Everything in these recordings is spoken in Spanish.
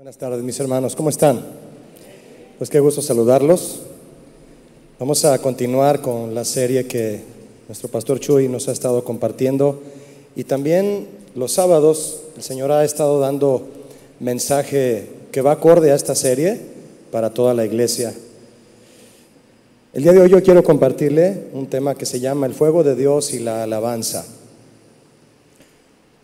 Buenas tardes, mis hermanos. ¿Cómo están? Pues qué gusto saludarlos. Vamos a continuar con la serie que nuestro pastor Chuy nos ha estado compartiendo. Y también los sábados el Señor ha estado dando mensaje que va acorde a esta serie para toda la iglesia. El día de hoy yo quiero compartirle un tema que se llama el fuego de Dios y la alabanza.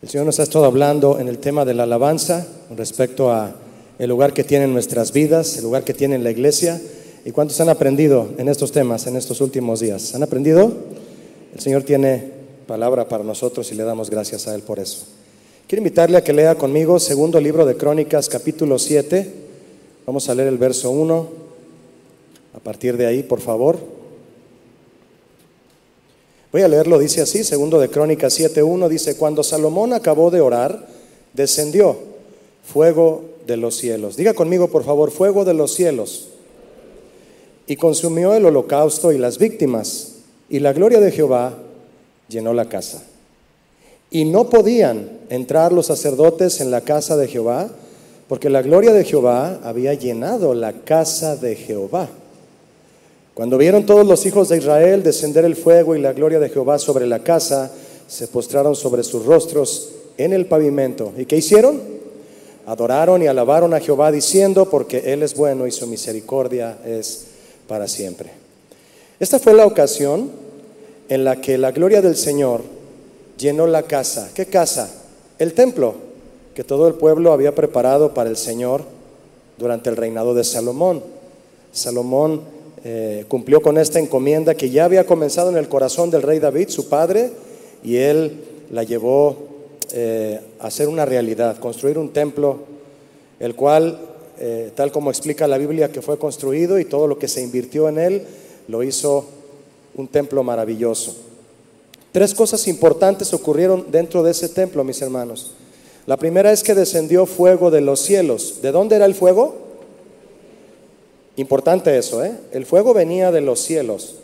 El Señor nos ha estado hablando en el tema de la alabanza respecto a el lugar que tiene en nuestras vidas, el lugar que tiene en la iglesia. ¿Y cuántos han aprendido en estos temas en estos últimos días? ¿Han aprendido? El Señor tiene palabra para nosotros y le damos gracias a Él por eso. Quiero invitarle a que lea conmigo segundo libro de Crónicas, capítulo 7. Vamos a leer el verso 1. A partir de ahí, por favor. Voy a leerlo, dice así, segundo de Crónicas 7.1, dice, cuando Salomón acabó de orar, descendió fuego de los cielos. Diga conmigo, por favor, fuego de los cielos. Y consumió el holocausto y las víctimas, y la gloria de Jehová llenó la casa. Y no podían entrar los sacerdotes en la casa de Jehová, porque la gloria de Jehová había llenado la casa de Jehová. Cuando vieron todos los hijos de Israel descender el fuego y la gloria de Jehová sobre la casa, se postraron sobre sus rostros en el pavimento. ¿Y qué hicieron? Adoraron y alabaron a Jehová diciendo, porque Él es bueno y su misericordia es para siempre. Esta fue la ocasión en la que la gloria del Señor llenó la casa. ¿Qué casa? El templo que todo el pueblo había preparado para el Señor durante el reinado de Salomón. Salomón eh, cumplió con esta encomienda que ya había comenzado en el corazón del rey David, su padre, y él la llevó eh, hacer una realidad, construir un templo, el cual, eh, tal como explica la Biblia, que fue construido y todo lo que se invirtió en él, lo hizo un templo maravilloso. Tres cosas importantes ocurrieron dentro de ese templo, mis hermanos. La primera es que descendió fuego de los cielos. ¿De dónde era el fuego? Importante eso, ¿eh? El fuego venía de los cielos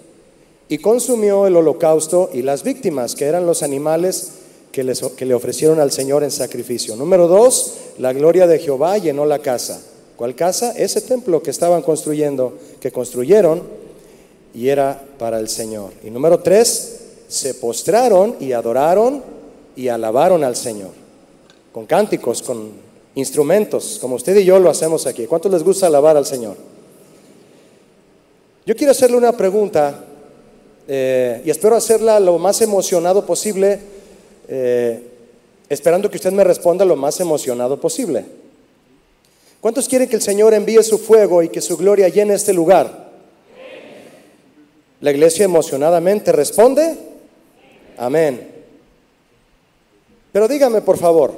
y consumió el holocausto y las víctimas, que eran los animales que, le ofrecieron al Señor en sacrificio. Número dos, la gloria de Jehová llenó la casa. ¿Cuál casa? Ese templo que estaban construyendo, que construyeron y era para el Señor. Y número tres, se postraron y adoraron y alabaron al Señor. Con cánticos, con instrumentos, como usted y yo lo hacemos aquí. ¿Cuántos les gusta alabar al Señor? Yo quiero hacerle una pregunta eh, y espero hacerla lo más emocionado posible eh, esperando que usted me responda lo más emocionado posible. ¿Cuántos quieren que el Señor envíe su fuego y que su gloria llene este lugar? La iglesia emocionadamente responde, amén. Pero dígame por favor,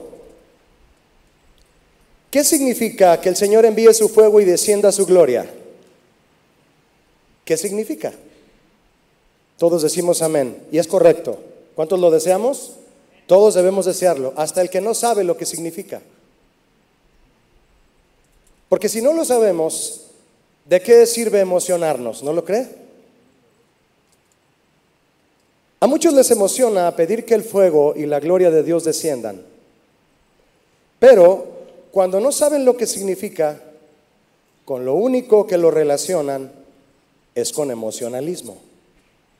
¿qué significa que el Señor envíe su fuego y descienda su gloria? ¿Qué significa? Todos decimos amén, y es correcto. ¿Cuántos lo deseamos? Todos debemos desearlo, hasta el que no sabe lo que significa. Porque si no lo sabemos, ¿de qué sirve emocionarnos? ¿No lo cree? A muchos les emociona pedir que el fuego y la gloria de Dios desciendan. Pero cuando no saben lo que significa, con lo único que lo relacionan es con emocionalismo,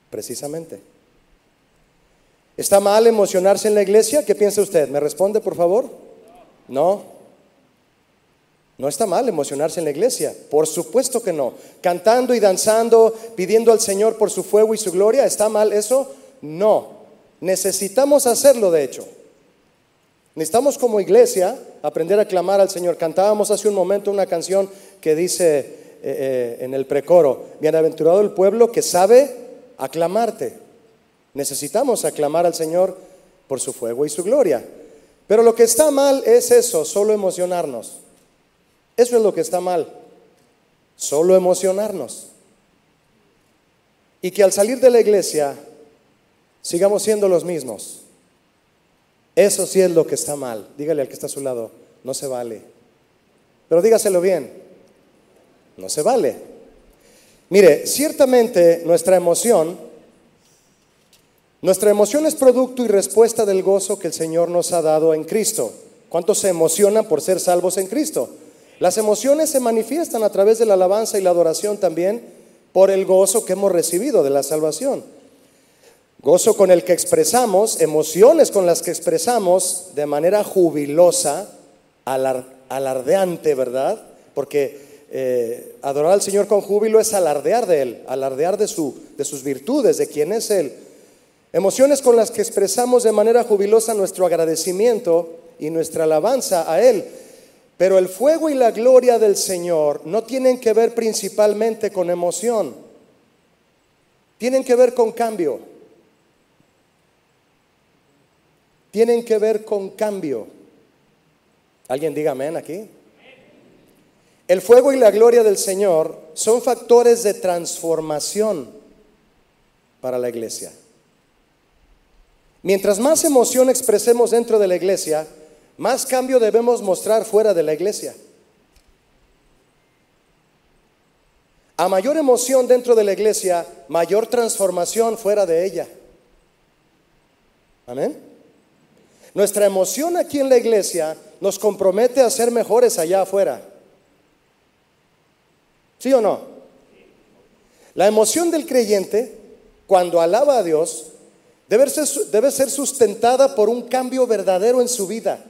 precisamente. ¿Está mal emocionarse en la iglesia? ¿Qué piensa usted? ¿Me responde, por favor? No. No está mal emocionarse en la iglesia. Por supuesto que no. Cantando y danzando, pidiendo al Señor por su fuego y su gloria. ¿Está mal eso? No. Necesitamos hacerlo, de hecho. Necesitamos como iglesia aprender a clamar al Señor. Cantábamos hace un momento una canción que dice eh, eh, en el precoro, bienaventurado el pueblo que sabe aclamarte. Necesitamos aclamar al Señor por su fuego y su gloria. Pero lo que está mal es eso, solo emocionarnos. Eso es lo que está mal, solo emocionarnos. Y que al salir de la iglesia sigamos siendo los mismos. Eso sí es lo que está mal. Dígale al que está a su lado, no se vale. Pero dígaselo bien, no se vale. Mire, ciertamente nuestra emoción nuestra emoción es producto y respuesta del gozo que el Señor nos ha dado en Cristo. ¿Cuántos se emocionan por ser salvos en Cristo? Las emociones se manifiestan a través de la alabanza y la adoración también por el gozo que hemos recibido de la salvación. Gozo con el que expresamos, emociones con las que expresamos de manera jubilosa, alardeante, ¿verdad? Porque eh, adorar al Señor con júbilo es alardear de Él, alardear de, su, de sus virtudes, de quién es Él. Emociones con las que expresamos de manera jubilosa nuestro agradecimiento y nuestra alabanza a Él. Pero el fuego y la gloria del Señor no tienen que ver principalmente con emoción, tienen que ver con cambio. tienen que ver con cambio. ¿Alguien diga amén aquí? El fuego y la gloria del Señor son factores de transformación para la iglesia. Mientras más emoción expresemos dentro de la iglesia, más cambio debemos mostrar fuera de la iglesia. A mayor emoción dentro de la iglesia, mayor transformación fuera de ella. Amén. Nuestra emoción aquí en la iglesia nos compromete a ser mejores allá afuera. ¿Sí o no? La emoción del creyente, cuando alaba a Dios, debe ser, debe ser sustentada por un cambio verdadero en su vida.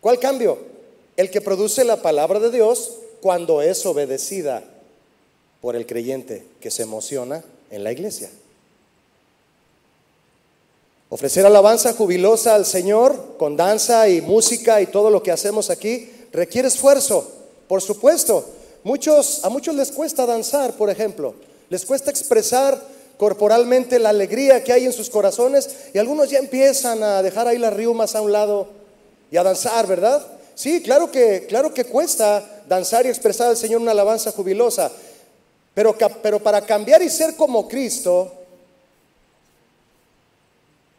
¿Cuál cambio? El que produce la palabra de Dios cuando es obedecida por el creyente que se emociona en la iglesia. Ofrecer alabanza jubilosa al Señor con danza y música y todo lo que hacemos aquí requiere esfuerzo, por supuesto. Muchos, a muchos les cuesta danzar, por ejemplo. Les cuesta expresar corporalmente la alegría que hay en sus corazones y algunos ya empiezan a dejar ahí las riumas a un lado y a danzar, ¿verdad? Sí, claro que, claro que cuesta danzar y expresar al Señor una alabanza jubilosa, pero, pero para cambiar y ser como Cristo,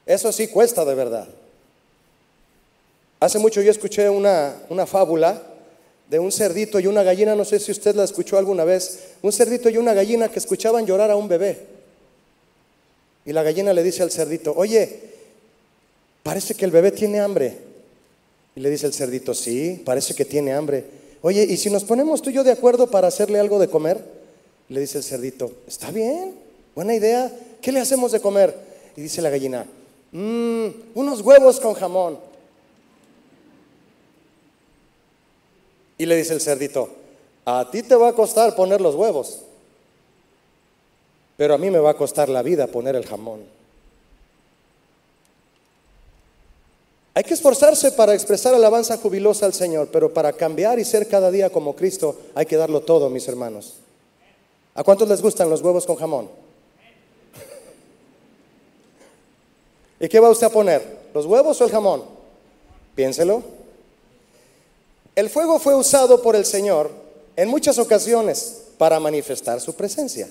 eso sí cuesta de verdad. Hace mucho yo escuché una, fábula de un cerdito y una gallina, no sé si usted la escuchó alguna vez, un cerdito y una gallina que escuchaban llorar a un bebé. Y la gallina le dice al cerdito, oye, parece que el bebé tiene hambre. Y le dice el cerdito, sí, parece que tiene hambre. Oye, ¿y si nos ponemos tú y yo de acuerdo para hacerle algo de comer? Le dice el cerdito, está bien, buena idea, ¿qué le hacemos de comer? Y dice la gallina, Mmm, unos huevos con jamón. Y le dice el cerdito, a ti te va a costar poner los huevos, pero a mí me va a costar la vida poner el jamón. Hay que esforzarse para expresar alabanza jubilosa al Señor, pero para cambiar y ser cada día como Cristo hay que darlo todo, mis hermanos. ¿A cuántos les gustan los huevos con jamón? ¿Y qué va usted a poner? ¿Los huevos o el jamón? Piénselo. El fuego fue usado por el Señor en muchas ocasiones para manifestar su presencia.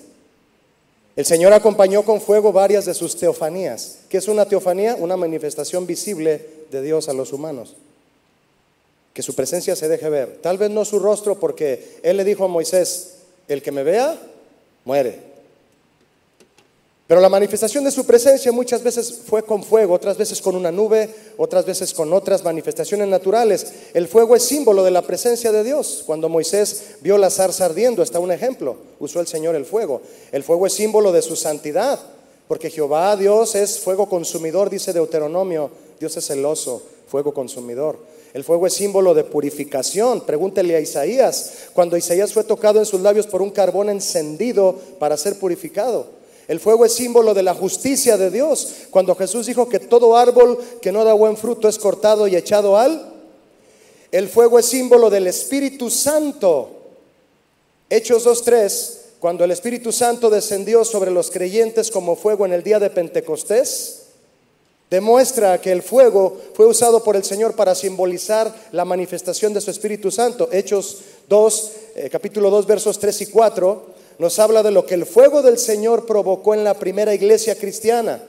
El Señor acompañó con fuego varias de sus teofanías. ¿Qué es una teofanía? Una manifestación visible de Dios a los humanos. Que su presencia se deje ver. Tal vez no su rostro porque Él le dijo a Moisés, el que me vea, muere. Pero la manifestación de su presencia muchas veces fue con fuego, otras veces con una nube, otras veces con otras manifestaciones naturales. El fuego es símbolo de la presencia de Dios. Cuando Moisés vio la zarza ardiendo, está un ejemplo, usó el Señor el fuego. El fuego es símbolo de su santidad, porque Jehová Dios es fuego consumidor, dice Deuteronomio, Dios es celoso, fuego consumidor. El fuego es símbolo de purificación. Pregúntele a Isaías, cuando Isaías fue tocado en sus labios por un carbón encendido para ser purificado. El fuego es símbolo de la justicia de Dios. Cuando Jesús dijo que todo árbol que no da buen fruto es cortado y echado al... El fuego es símbolo del Espíritu Santo. Hechos 2.3, cuando el Espíritu Santo descendió sobre los creyentes como fuego en el día de Pentecostés, demuestra que el fuego fue usado por el Señor para simbolizar la manifestación de su Espíritu Santo. Hechos 2, eh, capítulo 2, versos 3 y 4 nos habla de lo que el fuego del Señor provocó en la primera iglesia cristiana.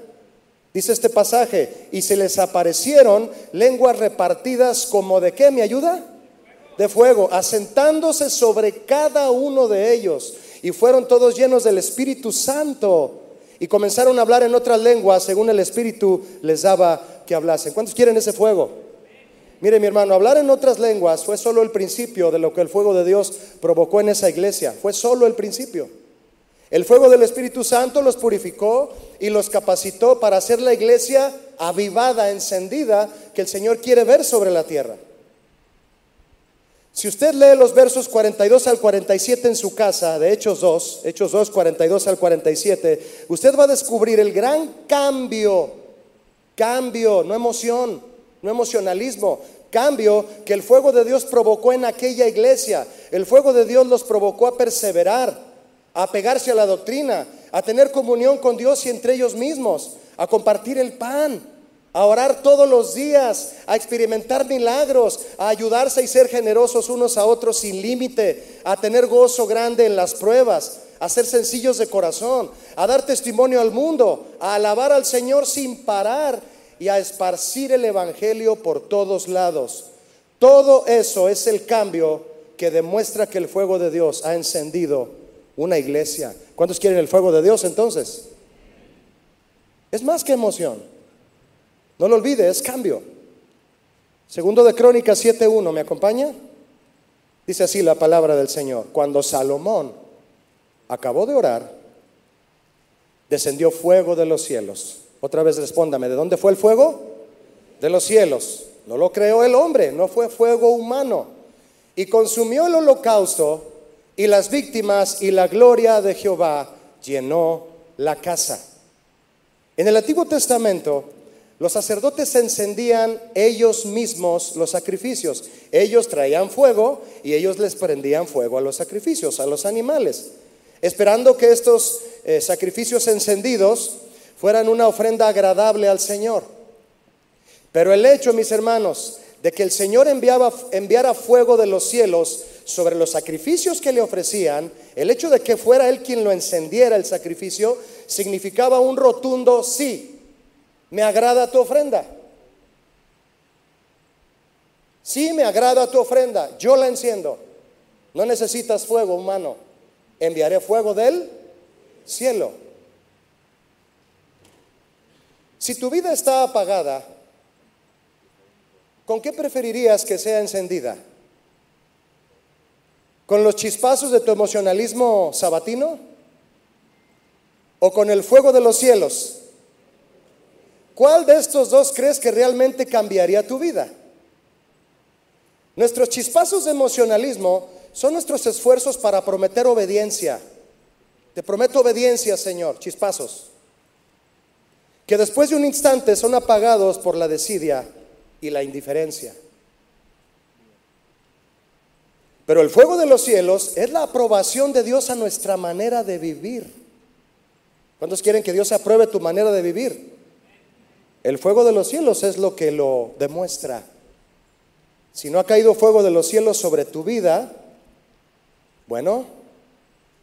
Dice este pasaje, y se les aparecieron lenguas repartidas como de qué, ¿me ayuda? De fuego, asentándose sobre cada uno de ellos. Y fueron todos llenos del Espíritu Santo. Y comenzaron a hablar en otras lenguas según el Espíritu les daba que hablasen. ¿Cuántos quieren ese fuego? Mire mi hermano, hablar en otras lenguas fue solo el principio de lo que el fuego de Dios provocó en esa iglesia. Fue solo el principio. El fuego del Espíritu Santo los purificó y los capacitó para hacer la iglesia avivada, encendida, que el Señor quiere ver sobre la tierra. Si usted lee los versos 42 al 47 en su casa, de Hechos 2, Hechos 2, 42 al 47, usted va a descubrir el gran cambio, cambio, no emoción, no emocionalismo, cambio que el fuego de Dios provocó en aquella iglesia. El fuego de Dios los provocó a perseverar, a pegarse a la doctrina, a tener comunión con Dios y entre ellos mismos, a compartir el pan, a orar todos los días, a experimentar milagros, a ayudarse y ser generosos unos a otros sin límite, a tener gozo grande en las pruebas, a ser sencillos de corazón, a dar testimonio al mundo, a alabar al Señor sin parar y a esparcir el Evangelio por todos lados. Todo eso es el cambio que demuestra que el fuego de Dios ha encendido una iglesia. ¿Cuántos quieren el fuego de Dios entonces? Es más que emoción. No lo olvide, es cambio. Segundo de Crónicas 7.1, ¿me acompaña? Dice así la palabra del Señor. Cuando Salomón acabó de orar, descendió fuego de los cielos. Otra vez respóndame, ¿de dónde fue el fuego? De los cielos. No lo creó el hombre, no fue fuego humano. Y consumió el holocausto y las víctimas y la gloria de Jehová llenó la casa. En el Antiguo Testamento, los sacerdotes encendían ellos mismos los sacrificios. Ellos traían fuego y ellos les prendían fuego a los sacrificios, a los animales, esperando que estos eh, sacrificios encendidos fueran una ofrenda agradable al Señor. Pero el hecho, mis hermanos, de que el Señor enviara fuego de los cielos sobre los sacrificios que le ofrecían, el hecho de que fuera él quien lo encendiera el sacrificio, significaba un rotundo sí, me agrada tu ofrenda. Sí, me agrada tu ofrenda, yo la enciendo. No necesitas fuego humano, enviaré fuego del cielo. Si tu vida está apagada, ¿con qué preferirías que sea encendida? ¿Con los chispazos de tu emocionalismo sabatino? ¿O con el fuego de los cielos? ¿Cuál de estos dos crees que realmente cambiaría tu vida? Nuestros chispazos de emocionalismo son nuestros esfuerzos para prometer obediencia. Te prometo obediencia, Señor, chispazos. Que después de un instante son apagados por la desidia y la indiferencia. Pero el fuego de los cielos es la aprobación de Dios a nuestra manera de vivir. ¿Cuántos quieren que Dios apruebe tu manera de vivir? El fuego de los cielos es lo que lo demuestra. Si no ha caído fuego de los cielos sobre tu vida, bueno,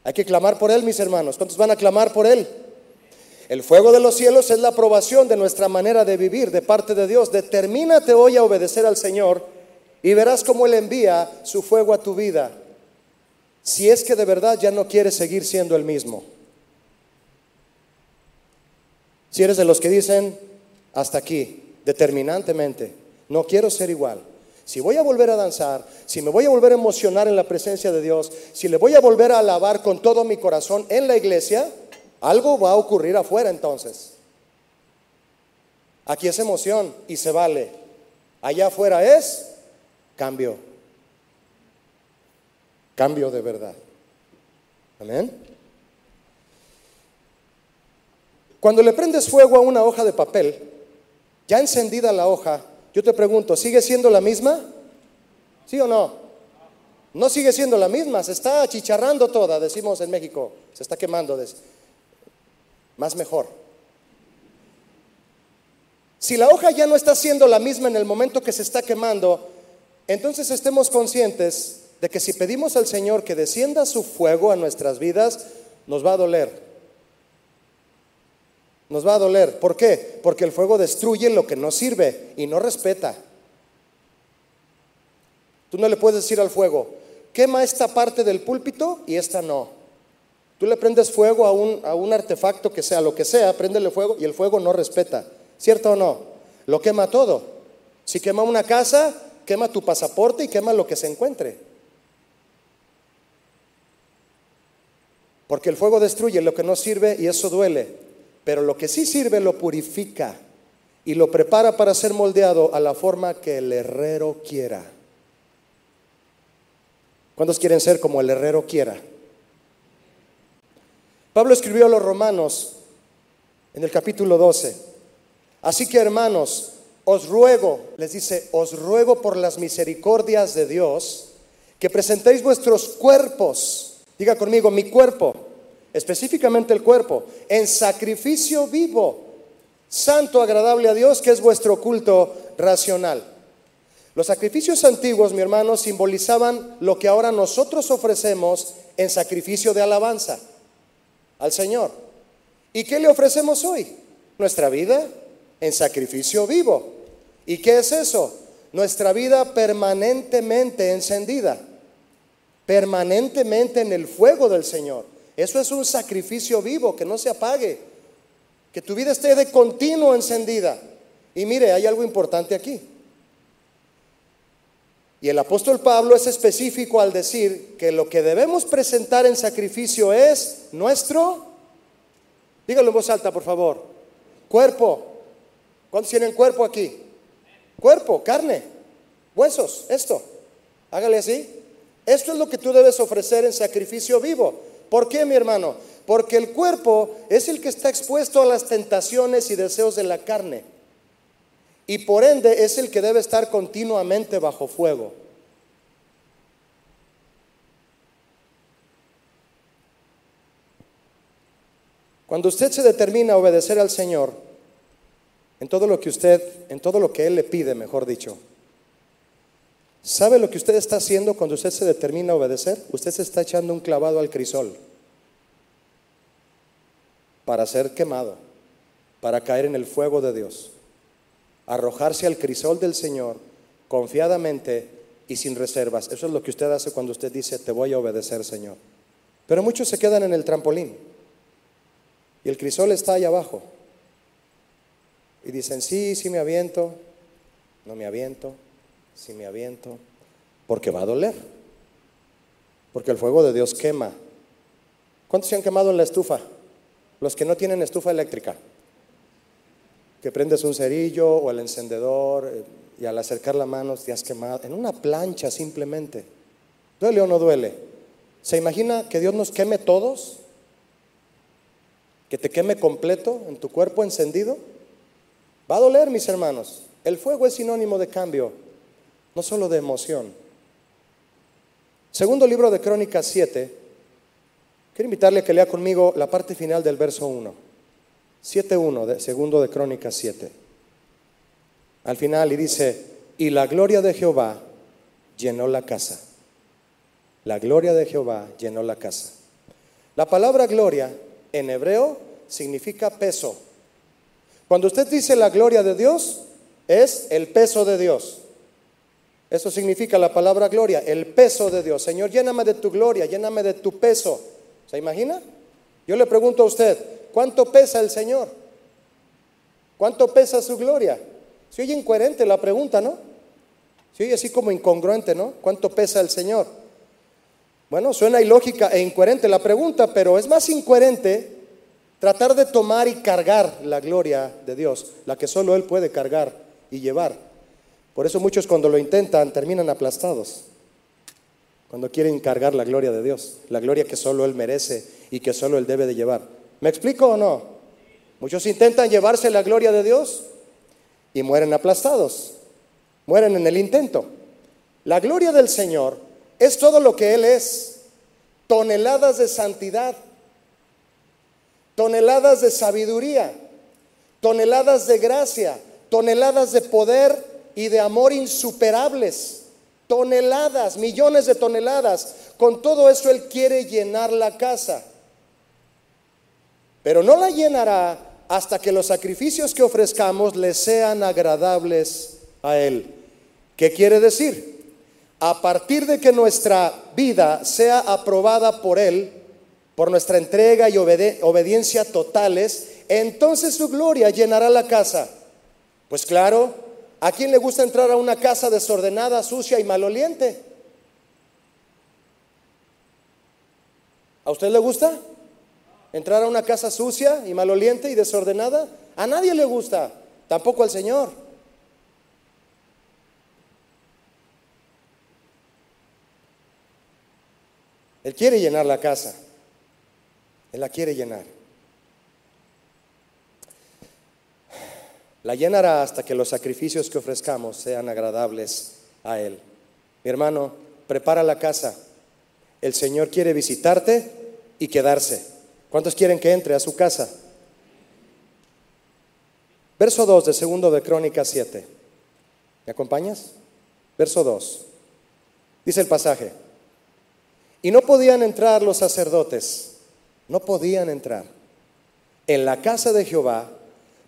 hay que clamar por Él, mis hermanos. ¿Cuántos van a clamar por Él? El fuego de los cielos es la aprobación de nuestra manera de vivir de parte de Dios. Determínate hoy a obedecer al Señor y verás cómo Él envía su fuego a tu vida, si es que de verdad ya no quieres seguir siendo el mismo. Si eres de los que dicen, hasta aquí, determinantemente, no quiero ser igual. Si voy a volver a danzar, si me voy a volver a emocionar en la presencia de Dios, si le voy a volver a alabar con todo mi corazón en la iglesia, algo va a ocurrir afuera entonces. Aquí es emoción y se vale. Allá afuera es Cambio. Cambio de verdad. Amén. Cuando le prendes fuego a una hoja de papel, ya encendida la hoja, yo te pregunto, ¿sigue siendo la misma? ¿Sí o no? No sigue siendo la misma, se está achicharrando toda, decimos en México, se está quemando. Más mejor. Si la hoja ya no está siendo la misma en el momento que se está quemando, entonces estemos conscientes de que si pedimos al Señor que descienda su fuego a nuestras vidas, nos va a doler. Nos va a doler. ¿Por qué? Porque el fuego destruye lo que no sirve y no respeta. Tú no le puedes decir al fuego, quema esta parte del púlpito y esta no. Tú le prendes fuego a un, a un artefacto que sea lo que sea, préndele fuego y el fuego no respeta. ¿Cierto o no? Lo quema todo. Si quema una casa, quema tu pasaporte y quema lo que se encuentre. Porque el fuego destruye lo que no sirve y eso duele. Pero lo que sí sirve lo purifica y lo prepara para ser moldeado a la forma que el herrero quiera. ¿Cuántos quieren ser como el herrero quiera? Pablo escribió a los romanos en el capítulo 12. Así que hermanos, os ruego, les dice, os ruego por las misericordias de Dios, que presentéis vuestros cuerpos, diga conmigo, mi cuerpo, específicamente el cuerpo, en sacrificio vivo, santo, agradable a Dios, que es vuestro culto racional. Los sacrificios antiguos, mi hermano, simbolizaban lo que ahora nosotros ofrecemos en sacrificio de alabanza al Señor. ¿Y qué le ofrecemos hoy? Nuestra vida en sacrificio vivo. ¿Y qué es eso? Nuestra vida permanentemente encendida, permanentemente en el fuego del Señor. Eso es un sacrificio vivo, que no se apague, que tu vida esté de continuo encendida. Y mire, hay algo importante aquí. Y el apóstol Pablo es específico al decir que lo que debemos presentar en sacrificio es nuestro, dígalo en voz alta por favor, cuerpo. ¿Cuántos tienen cuerpo aquí? Cuerpo, carne, huesos, esto. Hágale así. Esto es lo que tú debes ofrecer en sacrificio vivo. ¿Por qué, mi hermano? Porque el cuerpo es el que está expuesto a las tentaciones y deseos de la carne y por ende es el que debe estar continuamente bajo fuego. Cuando usted se determina a obedecer al Señor en todo lo que usted, en todo lo que Él le pide, mejor dicho, ¿sabe lo que usted está haciendo cuando usted se determina a obedecer? Usted se está echando un clavado al crisol para ser quemado, para caer en el fuego de Dios arrojarse al crisol del Señor confiadamente y sin reservas. Eso es lo que usted hace cuando usted dice, te voy a obedecer, Señor. Pero muchos se quedan en el trampolín y el crisol está ahí abajo. Y dicen, sí, sí me aviento, no me aviento, sí me aviento, porque va a doler. Porque el fuego de Dios quema. ¿Cuántos se han quemado en la estufa? Los que no tienen estufa eléctrica que prendes un cerillo o el encendedor eh, y al acercar la mano te has quemado, en una plancha simplemente. ¿Duele o no duele? ¿Se imagina que Dios nos queme todos? ¿Que te queme completo en tu cuerpo encendido? Va a doler, mis hermanos. El fuego es sinónimo de cambio, no solo de emoción. Segundo libro de Crónicas 7. Quiero invitarle a que lea conmigo la parte final del verso 1. 7.1, de, segundo de Crónicas 7. Al final y dice, y la gloria de Jehová llenó la casa. La gloria de Jehová llenó la casa. La palabra gloria en hebreo significa peso. Cuando usted dice la gloria de Dios, es el peso de Dios. Eso significa la palabra gloria, el peso de Dios. Señor, lléname de tu gloria, lléname de tu peso. ¿Se imagina? Yo le pregunto a usted, ¿Cuánto pesa el Señor? ¿Cuánto pesa su gloria? Se oye incoherente la pregunta, ¿no? Se oye así como incongruente, ¿no? ¿Cuánto pesa el Señor? Bueno, suena ilógica e incoherente la pregunta, pero es más incoherente tratar de tomar y cargar la gloria de Dios, la que solo Él puede cargar y llevar. Por eso muchos cuando lo intentan terminan aplastados, cuando quieren cargar la gloria de Dios, la gloria que solo Él merece y que solo Él debe de llevar. ¿Me explico o no? Muchos intentan llevarse la gloria de Dios y mueren aplastados, mueren en el intento. La gloria del Señor es todo lo que Él es, toneladas de santidad, toneladas de sabiduría, toneladas de gracia, toneladas de poder y de amor insuperables, toneladas, millones de toneladas. Con todo eso Él quiere llenar la casa pero no la llenará hasta que los sacrificios que ofrezcamos le sean agradables a Él. ¿Qué quiere decir? A partir de que nuestra vida sea aprobada por Él, por nuestra entrega y obediencia totales, entonces su gloria llenará la casa. Pues claro, ¿A quién le gusta entrar a una casa desordenada, sucia y maloliente? ¿A usted le gusta entrar a una casa sucia y maloliente y desordenada? A nadie le gusta, tampoco al Señor. Él quiere llenar la casa. Él la quiere llenar. La llenará hasta que los sacrificios que ofrezcamos sean agradables a Él. Mi hermano, prepara la casa. El Señor quiere visitarte y quedarse. ¿Cuántos quieren que entre a su casa? Verso 2 de segundo de Crónicas 7. ¿Me acompañas? Verso 2. Dice el pasaje. Y no podían entrar los sacerdotes, no podían entrar en la casa de Jehová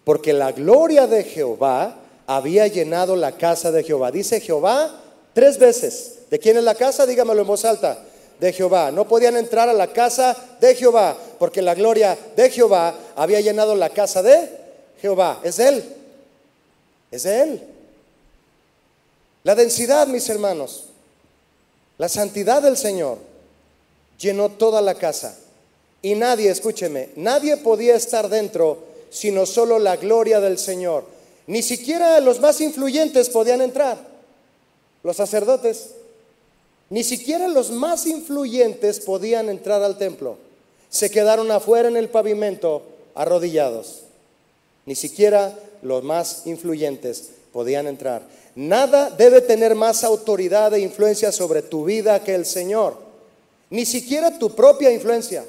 porque la gloria de Jehová había llenado la casa de Jehová. Dice Jehová tres veces. ¿De quién es la casa? Dígamelo en voz alta. De Jehová. No podían entrar a la casa de Jehová porque la gloria de Jehová había llenado la casa de Jehová. Es de Él. Es de Él. La densidad, mis hermanos. La santidad del Señor llenó toda la casa. Y nadie, escúcheme, nadie podía estar dentro sino solo la gloria del Señor. Ni siquiera los más influyentes podían entrar, los sacerdotes. Ni siquiera los más influyentes podían entrar al templo. Se quedaron afuera en el pavimento arrodillados. Ni siquiera los más influyentes podían entrar. Nada debe tener más autoridad e influencia sobre tu vida que el Señor. Ni siquiera tu propia influencia.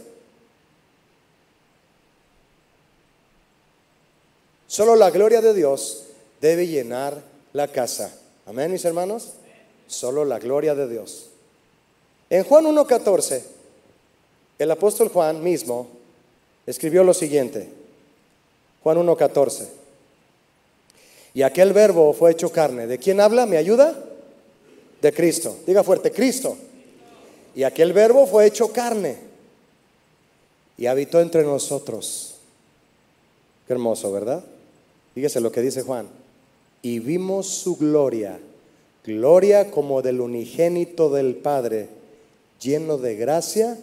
Solo la gloria de Dios debe llenar la casa. Amén, mis hermanos. Solo la gloria de Dios. En Juan 1.14, el apóstol Juan mismo escribió lo siguiente. Juan 1.14. Y aquel verbo fue hecho carne. ¿De quién habla? ¿Me ayuda? De Cristo. Diga fuerte, Cristo. Y aquel verbo fue hecho carne. Y habitó entre nosotros. Qué hermoso, ¿verdad? Fíjese lo que dice Juan. Y vimos su gloria, gloria como del unigénito del Padre, lleno de gracia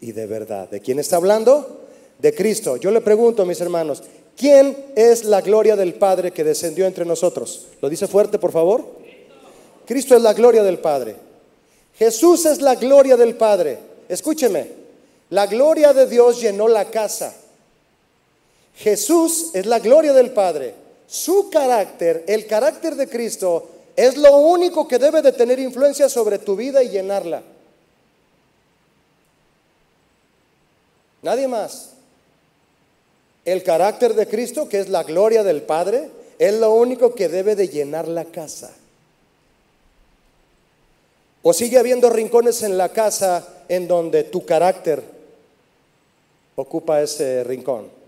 y de verdad. ¿De quién está hablando? De Cristo. Yo le pregunto, mis hermanos, ¿quién es la gloria del Padre que descendió entre nosotros? ¿Lo dice fuerte, por favor? Cristo es la gloria del Padre. Jesús es la gloria del Padre. Escúcheme, la gloria de Dios llenó la casa. Jesús es la gloria del Padre. Su carácter, el carácter de Cristo, es lo único que debe de tener influencia sobre tu vida y llenarla. Nadie más. El carácter de Cristo, que es la gloria del Padre, es lo único que debe de llenar la casa. O sigue habiendo rincones en la casa en donde tu carácter ocupa ese rincón.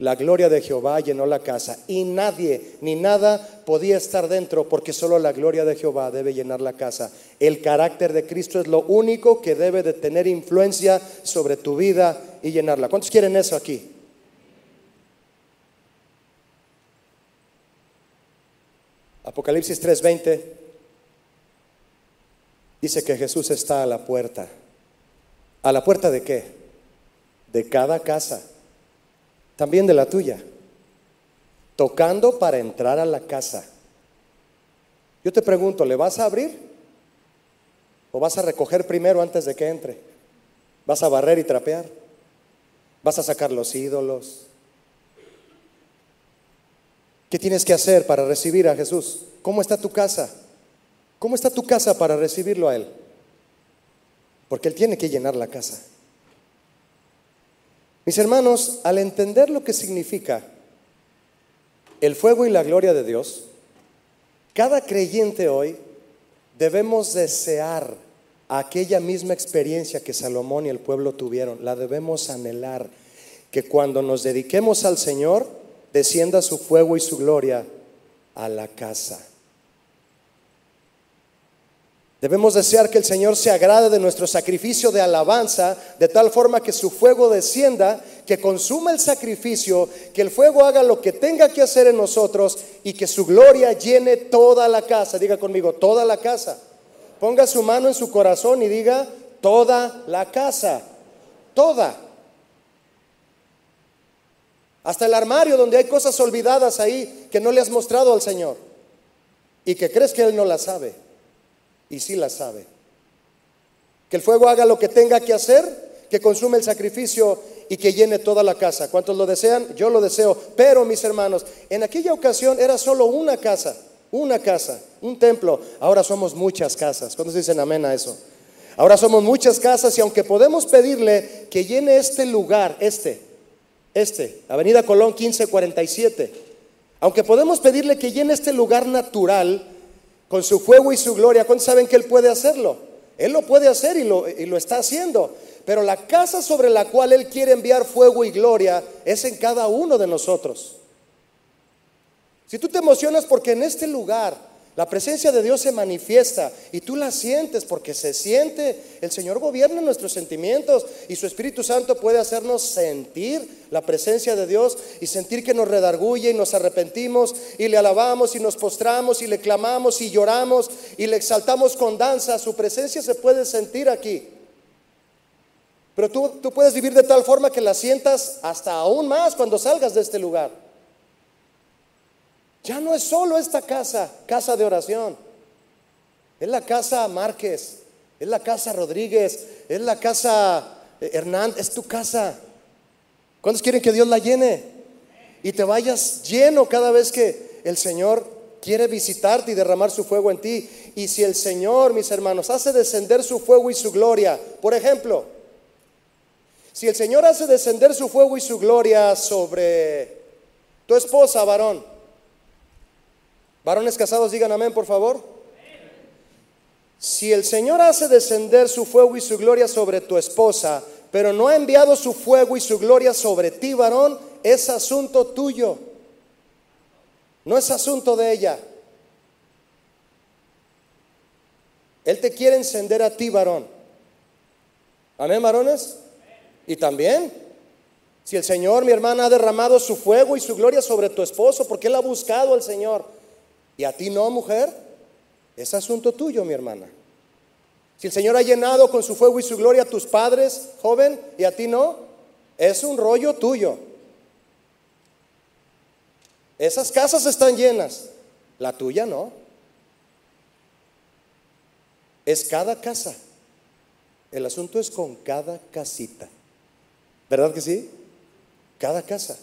La gloria de Jehová llenó la casa y nadie ni nada podía estar dentro porque solo la gloria de Jehová debe llenar la casa. El carácter de Cristo es lo único que debe de tener influencia sobre tu vida y llenarla. ¿Cuántos quieren eso aquí? Apocalipsis 3:20 dice que Jesús está a la puerta. ¿A la puerta de qué? De cada casa también de la tuya, tocando para entrar a la casa. Yo te pregunto, ¿le vas a abrir? ¿O vas a recoger primero antes de que entre? ¿Vas a barrer y trapear? ¿Vas a sacar los ídolos? ¿Qué tienes que hacer para recibir a Jesús? ¿Cómo está tu casa? ¿Cómo está tu casa para recibirlo a Él? Porque Él tiene que llenar la casa. Mis hermanos, al entender lo que significa el fuego y la gloria de Dios, cada creyente hoy debemos desear aquella misma experiencia que Salomón y el pueblo tuvieron, la debemos anhelar, que cuando nos dediquemos al Señor, descienda su fuego y su gloria a la casa. Debemos desear que el Señor se agrade de nuestro sacrificio de alabanza, de tal forma que su fuego descienda, que consuma el sacrificio, que el fuego haga lo que tenga que hacer en nosotros y que su gloria llene toda la casa. Diga conmigo, toda la casa. Ponga su mano en su corazón y diga, toda la casa. Toda. Hasta el armario donde hay cosas olvidadas ahí que no le has mostrado al Señor y que crees que Él no las sabe y sí la sabe. Que el fuego haga lo que tenga que hacer, que consume el sacrificio y que llene toda la casa. ¿Cuántos lo desean? Yo lo deseo. Pero mis hermanos, en aquella ocasión era solo una casa, una casa, un templo. Ahora somos muchas casas. ¿Cuántos dicen amén a eso? Ahora somos muchas casas y aunque podemos pedirle que llene este lugar, este, este, Avenida Colón 1547, aunque podemos pedirle que llene este lugar natural, con su fuego y su gloria. ¿Cuántos saben que Él puede hacerlo? Él lo puede hacer y lo, y lo está haciendo. Pero la casa sobre la cual Él quiere enviar fuego y gloria es en cada uno de nosotros. Si tú te emocionas porque en este lugar la presencia de Dios se manifiesta y tú la sientes porque se siente. El Señor gobierna nuestros sentimientos y su Espíritu Santo puede hacernos sentir la presencia de Dios y sentir que nos redarguye y nos arrepentimos y le alabamos y nos postramos y le clamamos y lloramos y le exaltamos con danza. Su presencia se puede sentir aquí. Pero tú, tú puedes vivir de tal forma que la sientas hasta aún más cuando salgas de este lugar. Ya no es solo esta casa, casa de oración. Es la casa Márquez, es la casa Rodríguez, es la casa eh, Hernán, es tu casa. ¿Cuántos quieren que Dios la llene? Y te vayas lleno cada vez que el Señor quiere visitarte y derramar su fuego en ti. Y si el Señor, mis hermanos, hace descender su fuego y su gloria, por ejemplo, si el Señor hace descender su fuego y su gloria sobre tu esposa, varón, Varones casados, digan amén, por favor. Si el Señor hace descender su fuego y su gloria sobre tu esposa, pero no ha enviado su fuego y su gloria sobre ti, varón, es asunto tuyo. No es asunto de ella. Él te quiere encender a ti, varón. Amén, varones. Y también, si el Señor, mi hermana, ha derramado su fuego y su gloria sobre tu esposo, porque Él ha buscado al Señor y a ti no, mujer, es asunto tuyo, mi hermana. Si el Señor ha llenado con su fuego y su gloria a tus padres, joven, y a ti no, es un rollo tuyo. Esas casas están llenas, la tuya no. Es cada casa. El asunto es con cada casita. ¿Verdad que sí? Cada casa.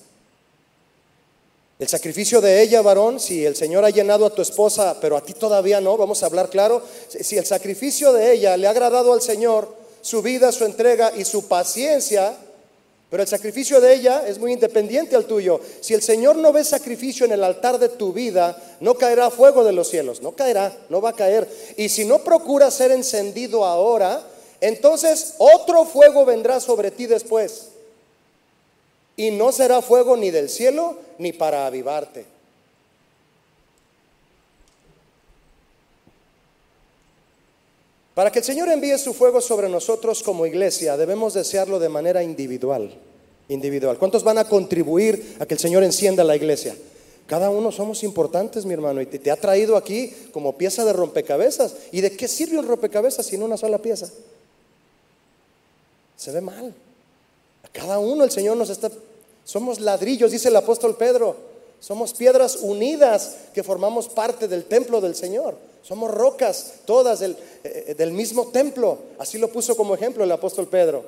El sacrificio de ella, varón, si el Señor ha llenado a tu esposa, pero a ti todavía no, vamos a hablar claro, si el sacrificio de ella le ha agradado al Señor, su vida, su entrega y su paciencia, pero el sacrificio de ella es muy independiente al tuyo. Si el Señor no ve sacrificio en el altar de tu vida, no caerá fuego de los cielos, no caerá, no va a caer. Y si no procura ser encendido ahora, entonces otro fuego vendrá sobre ti después y no será fuego ni del cielo ni para avivarte. Para que el Señor envíe su fuego sobre nosotros como iglesia, debemos desearlo de manera individual. Individual. ¿Cuántos van a contribuir a que el Señor encienda la iglesia? Cada uno somos importantes, mi hermano, y te, ha traído aquí como pieza de rompecabezas. ¿Y de qué sirve un rompecabezas sin una sola pieza? Se ve mal. A cada uno el Señor nos está somos ladrillos, dice el apóstol Pedro. Somos piedras unidas que formamos parte del templo del Señor. Somos rocas todas del, eh, del, mismo templo. Así lo puso como ejemplo el apóstol Pedro.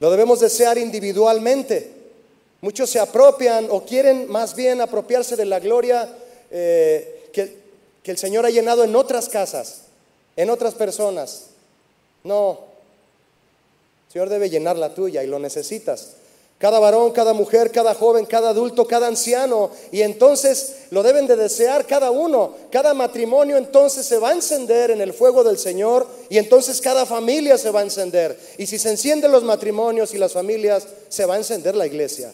Lo debemos desear individualmente. Muchos se apropian o quieren más bien apropiarse de la gloria eh, que, que el Señor ha llenado en otras casas, en otras personas. No, el Señor debe llenar la tuya y lo necesitas. Cada varón, cada mujer, cada joven, cada adulto, cada anciano. Y entonces lo deben de desear cada uno. Cada matrimonio entonces se va a encender en el fuego del Señor y entonces cada familia se va a encender. Y si se encienden los matrimonios y las familias, se va a encender la iglesia.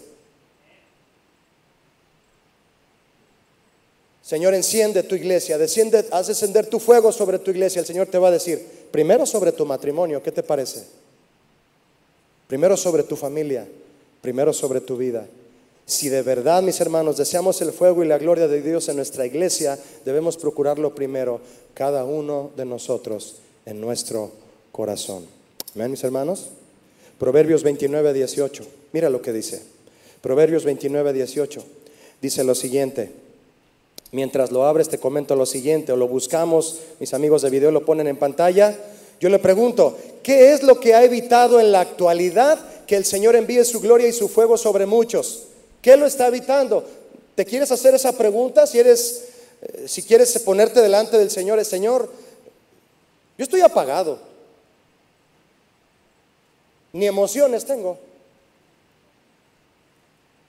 Señor, enciende tu iglesia, desciende, haz descender tu fuego sobre tu iglesia. El Señor te va a decir, primero sobre tu matrimonio, ¿qué te parece? Primero sobre tu familia, primero sobre tu vida. Si de verdad, mis hermanos, deseamos el fuego y la gloria de Dios en nuestra iglesia, debemos procurarlo primero, cada uno de nosotros, en nuestro corazón. Amén, mis hermanos. Proverbios 29, 18. Mira lo que dice. Proverbios 29, 18. Dice lo siguiente. Mientras lo abres te comento lo siguiente, o lo buscamos, mis amigos de video lo ponen en pantalla. Yo le pregunto, ¿qué es lo que ha evitado en la actualidad que el Señor envíe su gloria y su fuego sobre muchos? ¿Qué lo está evitando? ¿Te quieres hacer esa pregunta? Si eres, eh, si quieres ponerte delante del Señor, el Señor, yo estoy apagado. Ni emociones tengo.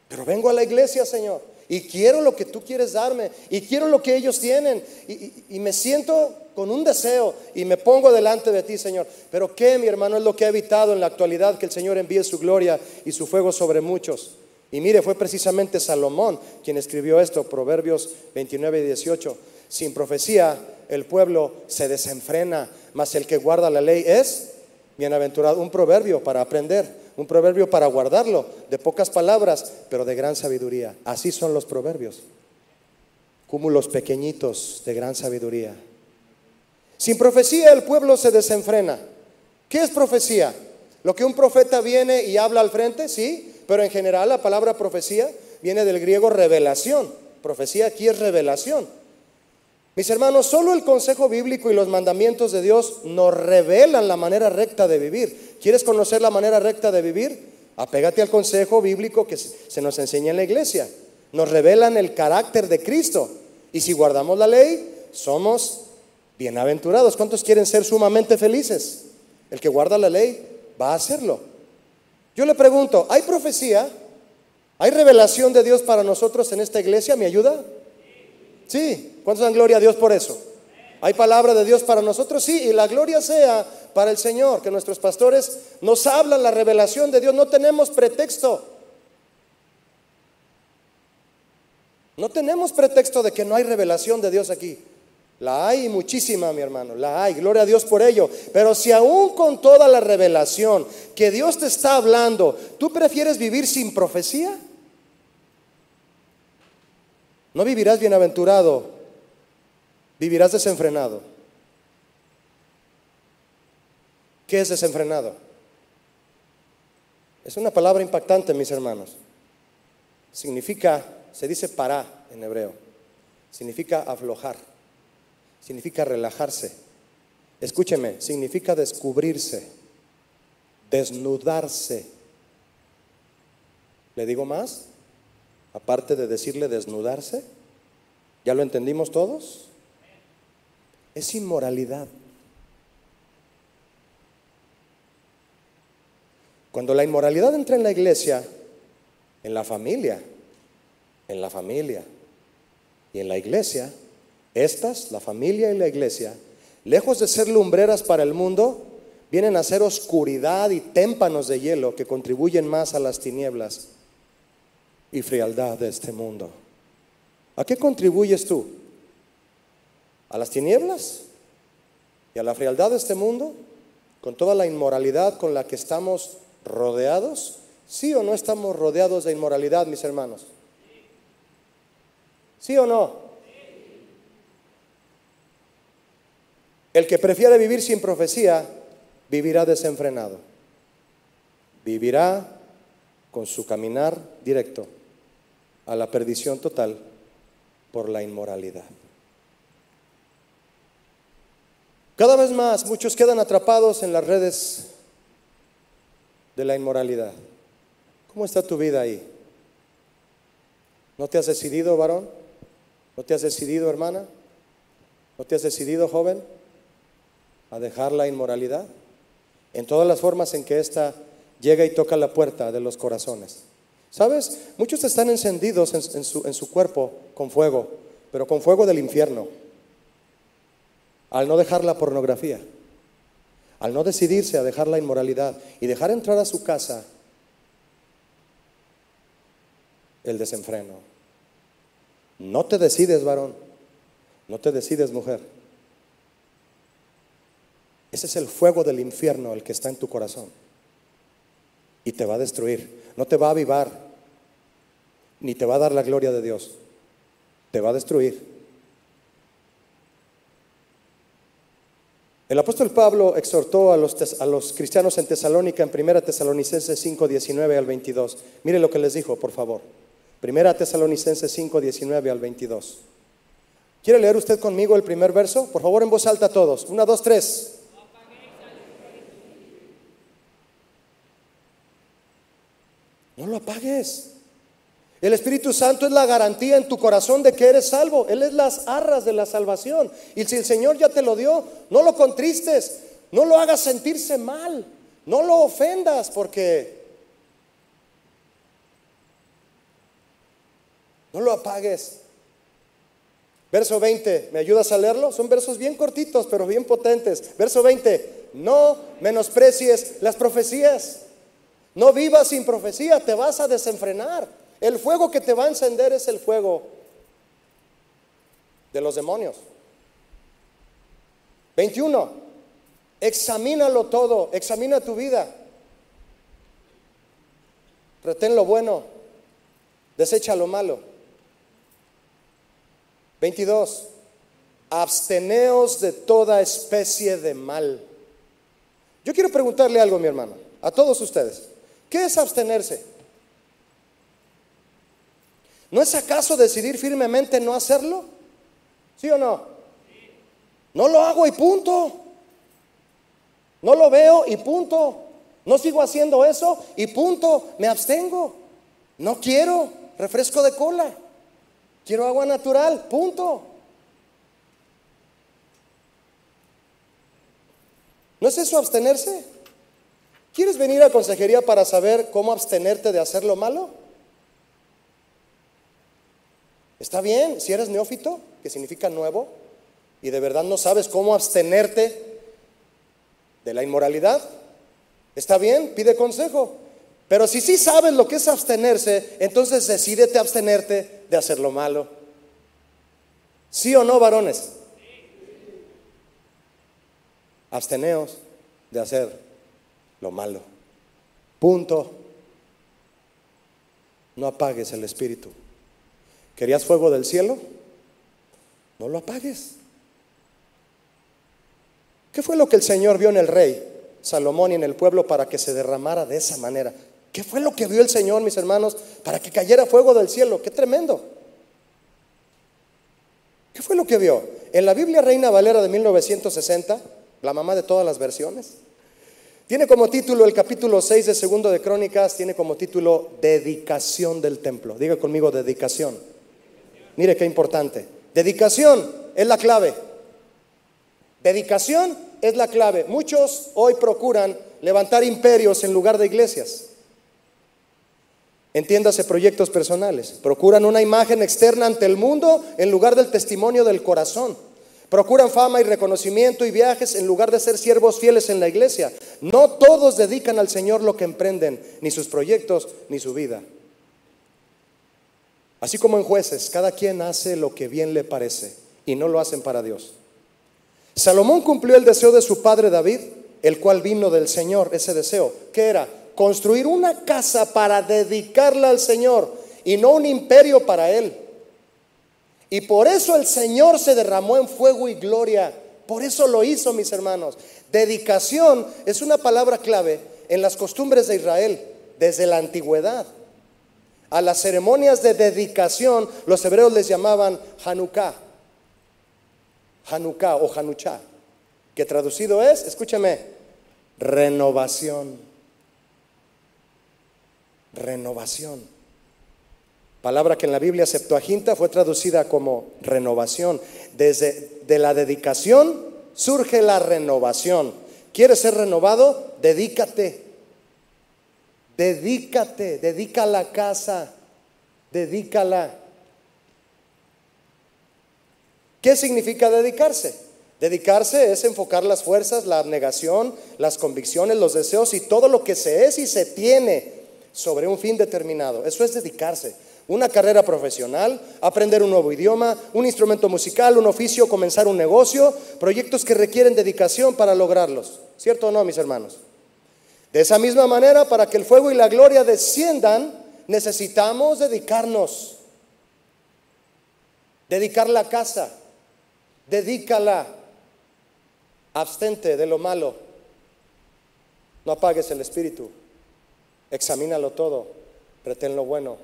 Pero vengo a la iglesia, Señor. Y quiero lo que tú quieres darme. Y quiero lo que ellos tienen. Y, me siento con un deseo. Y me pongo delante de ti, Señor. Pero ¿qué, mi hermano, es lo que ha evitado en la actualidad que el Señor envíe su gloria y su fuego sobre muchos? Y mire, fue precisamente Salomón quien escribió esto, Proverbios 29 y 18. Sin profecía el pueblo se desenfrena, mas el que guarda la ley es bienaventurado. Un proverbio para aprender un proverbio para guardarlo, de pocas palabras, pero de gran sabiduría. Así son los proverbios. Cúmulos pequeñitos de gran sabiduría. Sin profecía el pueblo se desenfrena. ¿Qué es profecía? Lo que un profeta viene y habla al frente, sí, pero en general la palabra profecía viene del griego revelación. Profecía aquí es revelación. Mis hermanos, solo el consejo bíblico y los mandamientos de Dios nos revelan la manera recta de vivir. ¿Quieres conocer la manera recta de vivir? Apégate al consejo bíblico que se nos enseña en la iglesia. Nos revelan el carácter de Cristo. Y si guardamos la ley, somos bienaventurados. ¿Cuántos quieren ser sumamente felices? El que guarda la ley va a hacerlo. Yo le pregunto, ¿hay profecía? ¿Hay revelación de Dios para nosotros en esta iglesia? ¿Me ayuda? Sí, ¿cuántos dan gloria a Dios por eso? ¿Hay palabra de Dios para nosotros? Sí, y la gloria sea para el Señor, que nuestros pastores nos hablan la revelación de Dios, no tenemos pretexto. No tenemos pretexto de que no hay revelación de Dios aquí. La hay muchísima, mi hermano, la hay, gloria a Dios por ello. Pero si aún con toda la revelación que Dios te está hablando, tú prefieres vivir sin profecía, no vivirás bienaventurado, vivirás desenfrenado. ¿Qué es desenfrenado? Es una palabra impactante, mis hermanos. Significa, se dice para en hebreo. Significa aflojar. Significa relajarse. Escúcheme, significa descubrirse, desnudarse. ¿Le digo más? aparte de decirle desnudarse? ¿Ya lo entendimos todos? Es inmoralidad. Cuando la inmoralidad entra en la iglesia, en la familia, en la familia y en la iglesia, estas, la familia y la iglesia, lejos de ser lumbreras para el mundo, vienen a ser oscuridad y témpanos de hielo que contribuyen más a las tinieblas y frialdad de este mundo. ¿A qué contribuyes tú? ¿A las tinieblas? ¿Y a la frialdad de este mundo? ¿Con toda la inmoralidad con la que estamos rodeados? ¿Sí o no estamos rodeados de inmoralidad, mis hermanos? ¿Sí o no? El que prefiere vivir sin profecía, vivirá desenfrenado. Vivirá con su caminar directo a la perdición total por la inmoralidad. Cada vez más muchos quedan atrapados en las redes de la inmoralidad. ¿Cómo está tu vida ahí? ¿No te has decidido, varón? ¿No te has decidido, hermana? ¿No te has decidido, joven, a dejar la inmoralidad? En todas las formas en que ésta llega y toca la puerta de los corazones. ¿Sabes? Muchos están encendidos en, su, en su cuerpo con fuego, pero con fuego del infierno. Al no dejar la pornografía, al no decidirse a dejar la inmoralidad y dejar entrar a su casa el desenfreno. No te decides, varón, No te decides, mujer. Ese es el fuego del infierno, el que está en tu corazón. Y te va a destruir. No te va a avivar, ni te va a dar la gloria de Dios. Te va a destruir. El apóstol Pablo exhortó a los, a cristianos en Tesalónica en 1 Tesalonicenses 5, 19 al 22. Mire lo que les dijo, por favor. 1 Tesalonicenses 5, 19 al 22. ¿Quiere leer usted conmigo el primer verso? Por favor, en voz alta todos. Una, dos, tres. No lo apagues. El Espíritu Santo es la garantía en tu corazón de que eres salvo. Él es las arras de la salvación. Y si el Señor ya te lo dio, no lo contristes, no lo hagas sentirse mal, no lo ofendas porque no lo apagues. Verso 20, ¿me ayudas a leerlo? Son versos bien cortitos, pero bien potentes. Verso 20, no menosprecies las profecías. No vivas sin profecía, te vas a desenfrenar. El fuego que te va a encender es el fuego de los demonios. 21. Examínalo todo, examina tu vida. Retén lo bueno, desecha lo malo. 22. Absteneos de toda especie de mal. Yo quiero preguntarle algo, mi hermano, a todos ustedes. ¿Qué es abstenerse? ¿No es acaso decidir firmemente no hacerlo? ¿Sí o no? No lo hago y punto. No lo veo y punto. No sigo haciendo eso y punto. Me abstengo. No quiero refresco de cola. Quiero agua natural. Punto. ¿No es eso abstenerse? ¿Quieres venir a consejería para saber cómo abstenerte de hacer lo malo? Está bien, si eres neófito, que significa nuevo, y de verdad no sabes cómo abstenerte de la inmoralidad, está bien, pide consejo. Pero si sí sabes lo que es abstenerse, entonces decídete abstenerte de hacer lo malo. ¿Sí o no, varones? Absteneos de hacer lo malo. Punto. No apagues el espíritu. ¿Querías fuego del cielo? No lo apagues. ¿Qué fue lo que el Señor vio en el rey Salomón y en el pueblo para que se derramara de esa manera? ¿Qué fue lo que vio el Señor, mis hermanos, para que cayera fuego del cielo? ¡Qué tremendo! ¿Qué fue lo que vio? En la Biblia Reina Valera de 1960, la mamá de todas las versiones, tiene como título el capítulo 6 de Segundo de Crónicas, tiene como título Dedicación del templo. Diga conmigo, dedicación. Mire qué importante. Dedicación es la clave. Dedicación es la clave. Muchos hoy procuran levantar imperios en lugar de iglesias. Entiéndase proyectos personales. Procuran una imagen externa ante el mundo en lugar del testimonio del corazón. Procuran fama y reconocimiento y viajes en lugar de ser siervos fieles en la iglesia. No todos dedican al Señor lo que emprenden, ni sus proyectos, ni su vida. Así como en jueces, cada quien hace lo que bien le parece y no lo hacen para Dios. Salomón cumplió el deseo de su padre David, el cual vino del Señor, ese deseo, que era construir una casa para dedicarla al Señor y no un imperio para él. Y por eso el Señor se derramó en fuego y gloria. Por eso lo hizo, mis hermanos. Dedicación es una palabra clave en las costumbres de Israel desde la antigüedad. A las ceremonias de dedicación los hebreos les llamaban Hanukkah. Hanukkah o Hanuchá, que traducido es, escúcheme, renovación. Renovación. Palabra que en la Biblia Septuaginta fue traducida como renovación. Desde de la dedicación surge la renovación. ¿Quieres ser renovado? Dedícate. Dedícate, dedica la casa, dedícala. ¿Qué significa dedicarse? Dedicarse es enfocar las fuerzas, la abnegación, las convicciones, los deseos y todo lo que se es y se tiene sobre un fin determinado. Eso es dedicarse. una carrera profesional, aprender un nuevo idioma, un instrumento musical, un oficio, comenzar un negocio, proyectos que requieren dedicación para lograrlos. ¿Cierto o no, mis hermanos? De esa misma manera, para que el fuego y la gloria desciendan, necesitamos dedicarnos. Dedicar la casa, dedícala, abstente de lo malo, no apagues el espíritu, examínalo todo, pretén lo bueno.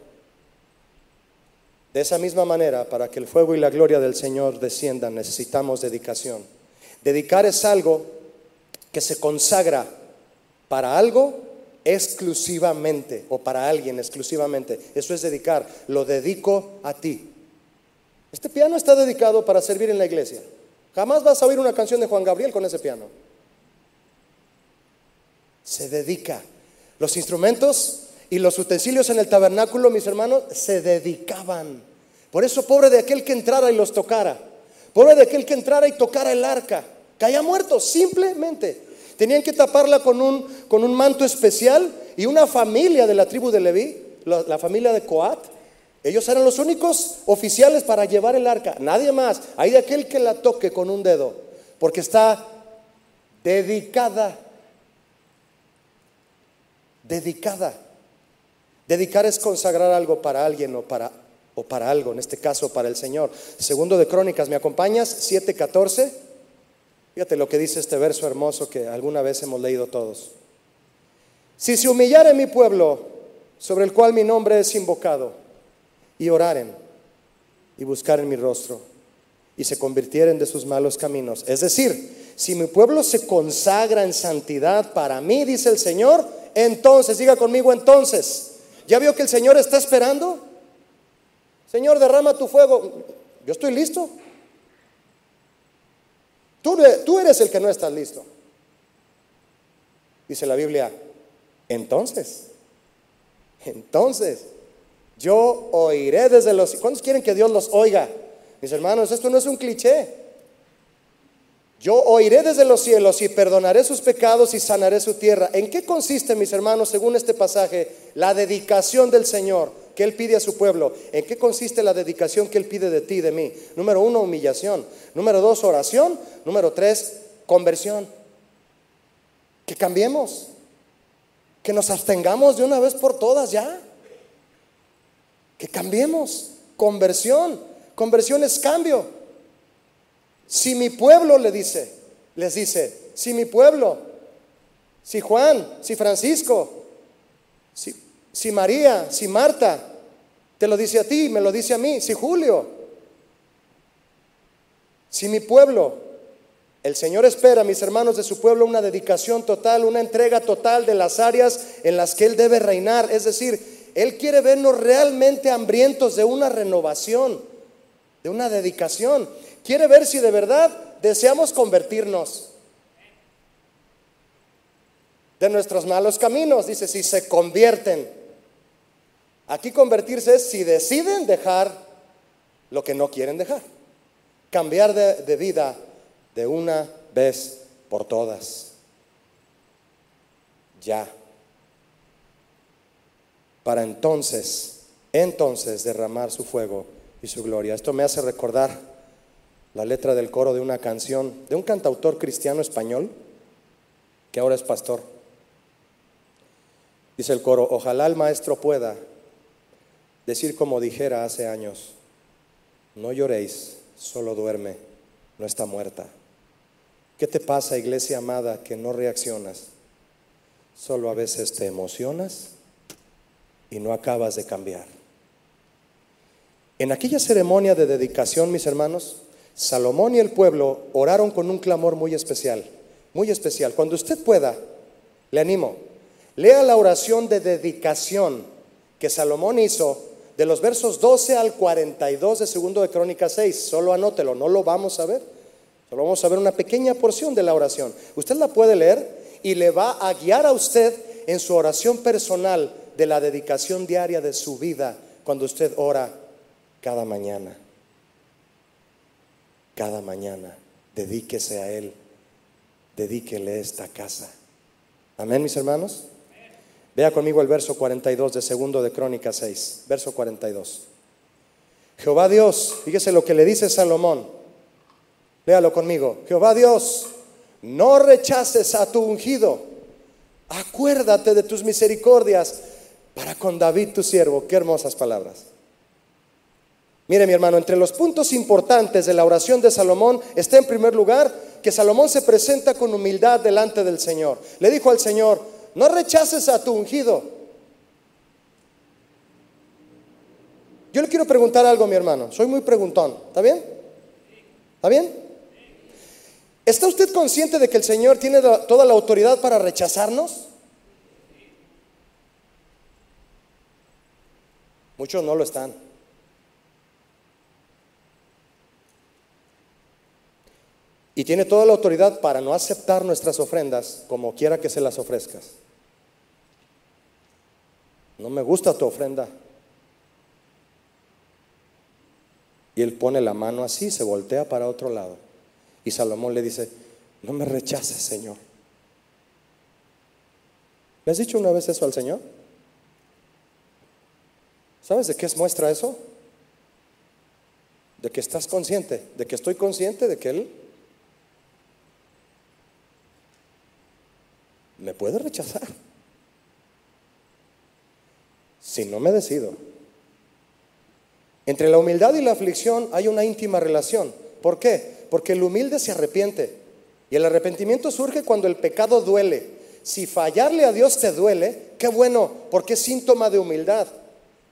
De esa misma manera, para que el fuego y la gloria del Señor desciendan, necesitamos dedicación. Dedicar es algo que se consagra para algo exclusivamente o para alguien exclusivamente. Eso es dedicar. Lo dedico a ti. Este piano está dedicado para servir en la iglesia. Jamás vas a oír una canción de Juan Gabriel con ese piano. Se dedica. Los instrumentos y los utensilios en el tabernáculo, mis hermanos, se dedicaban. Por eso, pobre de aquel que entrara y los tocara. Pobre de aquel que entrara y tocara el arca. Caía muerto, simplemente. Tenían que taparla con un, con un manto especial y una familia de la tribu de Leví, la, familia de Coat, ellos eran los únicos oficiales para llevar el arca, nadie más. Hay de aquel que la toque con un dedo, porque está dedicada. Dedicada. Dedicar es consagrar algo para alguien o para, o para algo, en este caso para el Señor. Segundo de Crónicas, ¿me acompañas? 7:14. Fíjate lo que dice este verso hermoso que alguna vez hemos leído todos. Si se humillare mi pueblo, sobre el cual mi nombre es invocado, y oraren y buscaren mi rostro, y se convirtieren de sus malos caminos. Es decir, si mi pueblo se consagra en santidad para mí, dice el Señor, entonces, diga conmigo entonces, ¿Ya vio que el Señor está esperando? Señor, derrama tu fuego. Yo estoy listo. Tú, tú eres el que no estás listo. Dice la Biblia, entonces, entonces, yo oiré desde los... ¿Cuántos quieren que Dios los oiga? Mis hermanos, esto no es un cliché. Yo oiré desde los cielos y perdonaré sus pecados y sanaré su tierra. ¿En qué consiste, mis hermanos, según este pasaje, la dedicación del Señor que Él pide a su pueblo? ¿En qué consiste la dedicación que Él pide de ti y de mí? Número uno, humillación. Número dos, oración. Número tres, conversión. Que cambiemos. Que nos abstengamos de una vez por todas ya. Que cambiemos. Conversión. Conversión es cambio. Si mi pueblo le dice, les dice, si mi pueblo, si Juan, si Francisco, si, si María, si Marta, te lo dice a ti, me lo dice a mí, si Julio, si mi pueblo, el Señor espera, mis hermanos de su pueblo, una dedicación total, una entrega total de las áreas en las que Él debe reinar. Es decir, Él quiere vernos realmente hambrientos de una renovación, de una dedicación. Quiere ver si de verdad deseamos convertirnos de nuestros malos caminos. Dice, si se convierten. Aquí convertirse es si deciden dejar lo que no quieren dejar. Cambiar de, vida de una vez por todas. Ya. Para entonces, entonces derramar su fuego y su gloria. Esto me hace recordar la letra del coro de una canción de un cantautor cristiano español que ahora es pastor. Dice el coro, ojalá el maestro pueda decir como dijera hace años, no lloréis, solo duerme, no está muerta. ¿Qué te pasa, iglesia amada, que no reaccionas? Solo a veces te emocionas y no acabas de cambiar. En aquella ceremonia de dedicación, mis hermanos, Salomón y el pueblo oraron con un clamor muy especial, muy especial. Cuando usted pueda, le animo, lea la oración de dedicación que Salomón hizo de los versos 12 al 42 de segundo de Crónicas 6. Solo anótelo, no lo vamos a ver. Solo vamos a ver una pequeña porción de la oración. Usted la puede leer y le va a guiar a usted en su oración personal de la dedicación diaria de su vida cuando usted ora cada mañana cada mañana. Dedíquese a Él. Dedíquele esta casa. Amén, mis hermanos. Vea conmigo el verso 42 de segundo de Crónica 6, verso 42. Jehová Dios, fíjese lo que le dice Salomón. Léalo conmigo. Jehová Dios, no rechaces a tu ungido. Acuérdate de tus misericordias para con David tu siervo. Qué hermosas palabras. Mire mi hermano, entre los puntos importantes de la oración de Salomón está en primer lugar que Salomón se presenta con humildad delante del Señor. Le dijo al Señor, no rechaces a tu ungido. Yo le quiero preguntar algo, mi hermano. Soy muy preguntón. ¿Está bien? ¿Está bien? ¿Está usted consciente de que el Señor tiene toda la autoridad para rechazarnos? Muchos no lo están. Y tiene toda la autoridad para no aceptar nuestras ofrendas como quiera que se las ofrezcas. No me gusta tu ofrenda. Y él pone la mano así, se voltea para otro lado. Y Salomón le dice, no me rechaces, Señor. ¿Le has dicho una vez eso al Señor? ¿Sabes de qué es muestra eso? De que estás consciente, de que estoy consciente de que Él me puede rechazar si no me decido. Entre la humildad y la aflicción hay una íntima relación. ¿Por qué? Porque el humilde se arrepiente y el arrepentimiento surge cuando el pecado duele. Si fallarle a Dios te duele, qué bueno, porque es síntoma de humildad.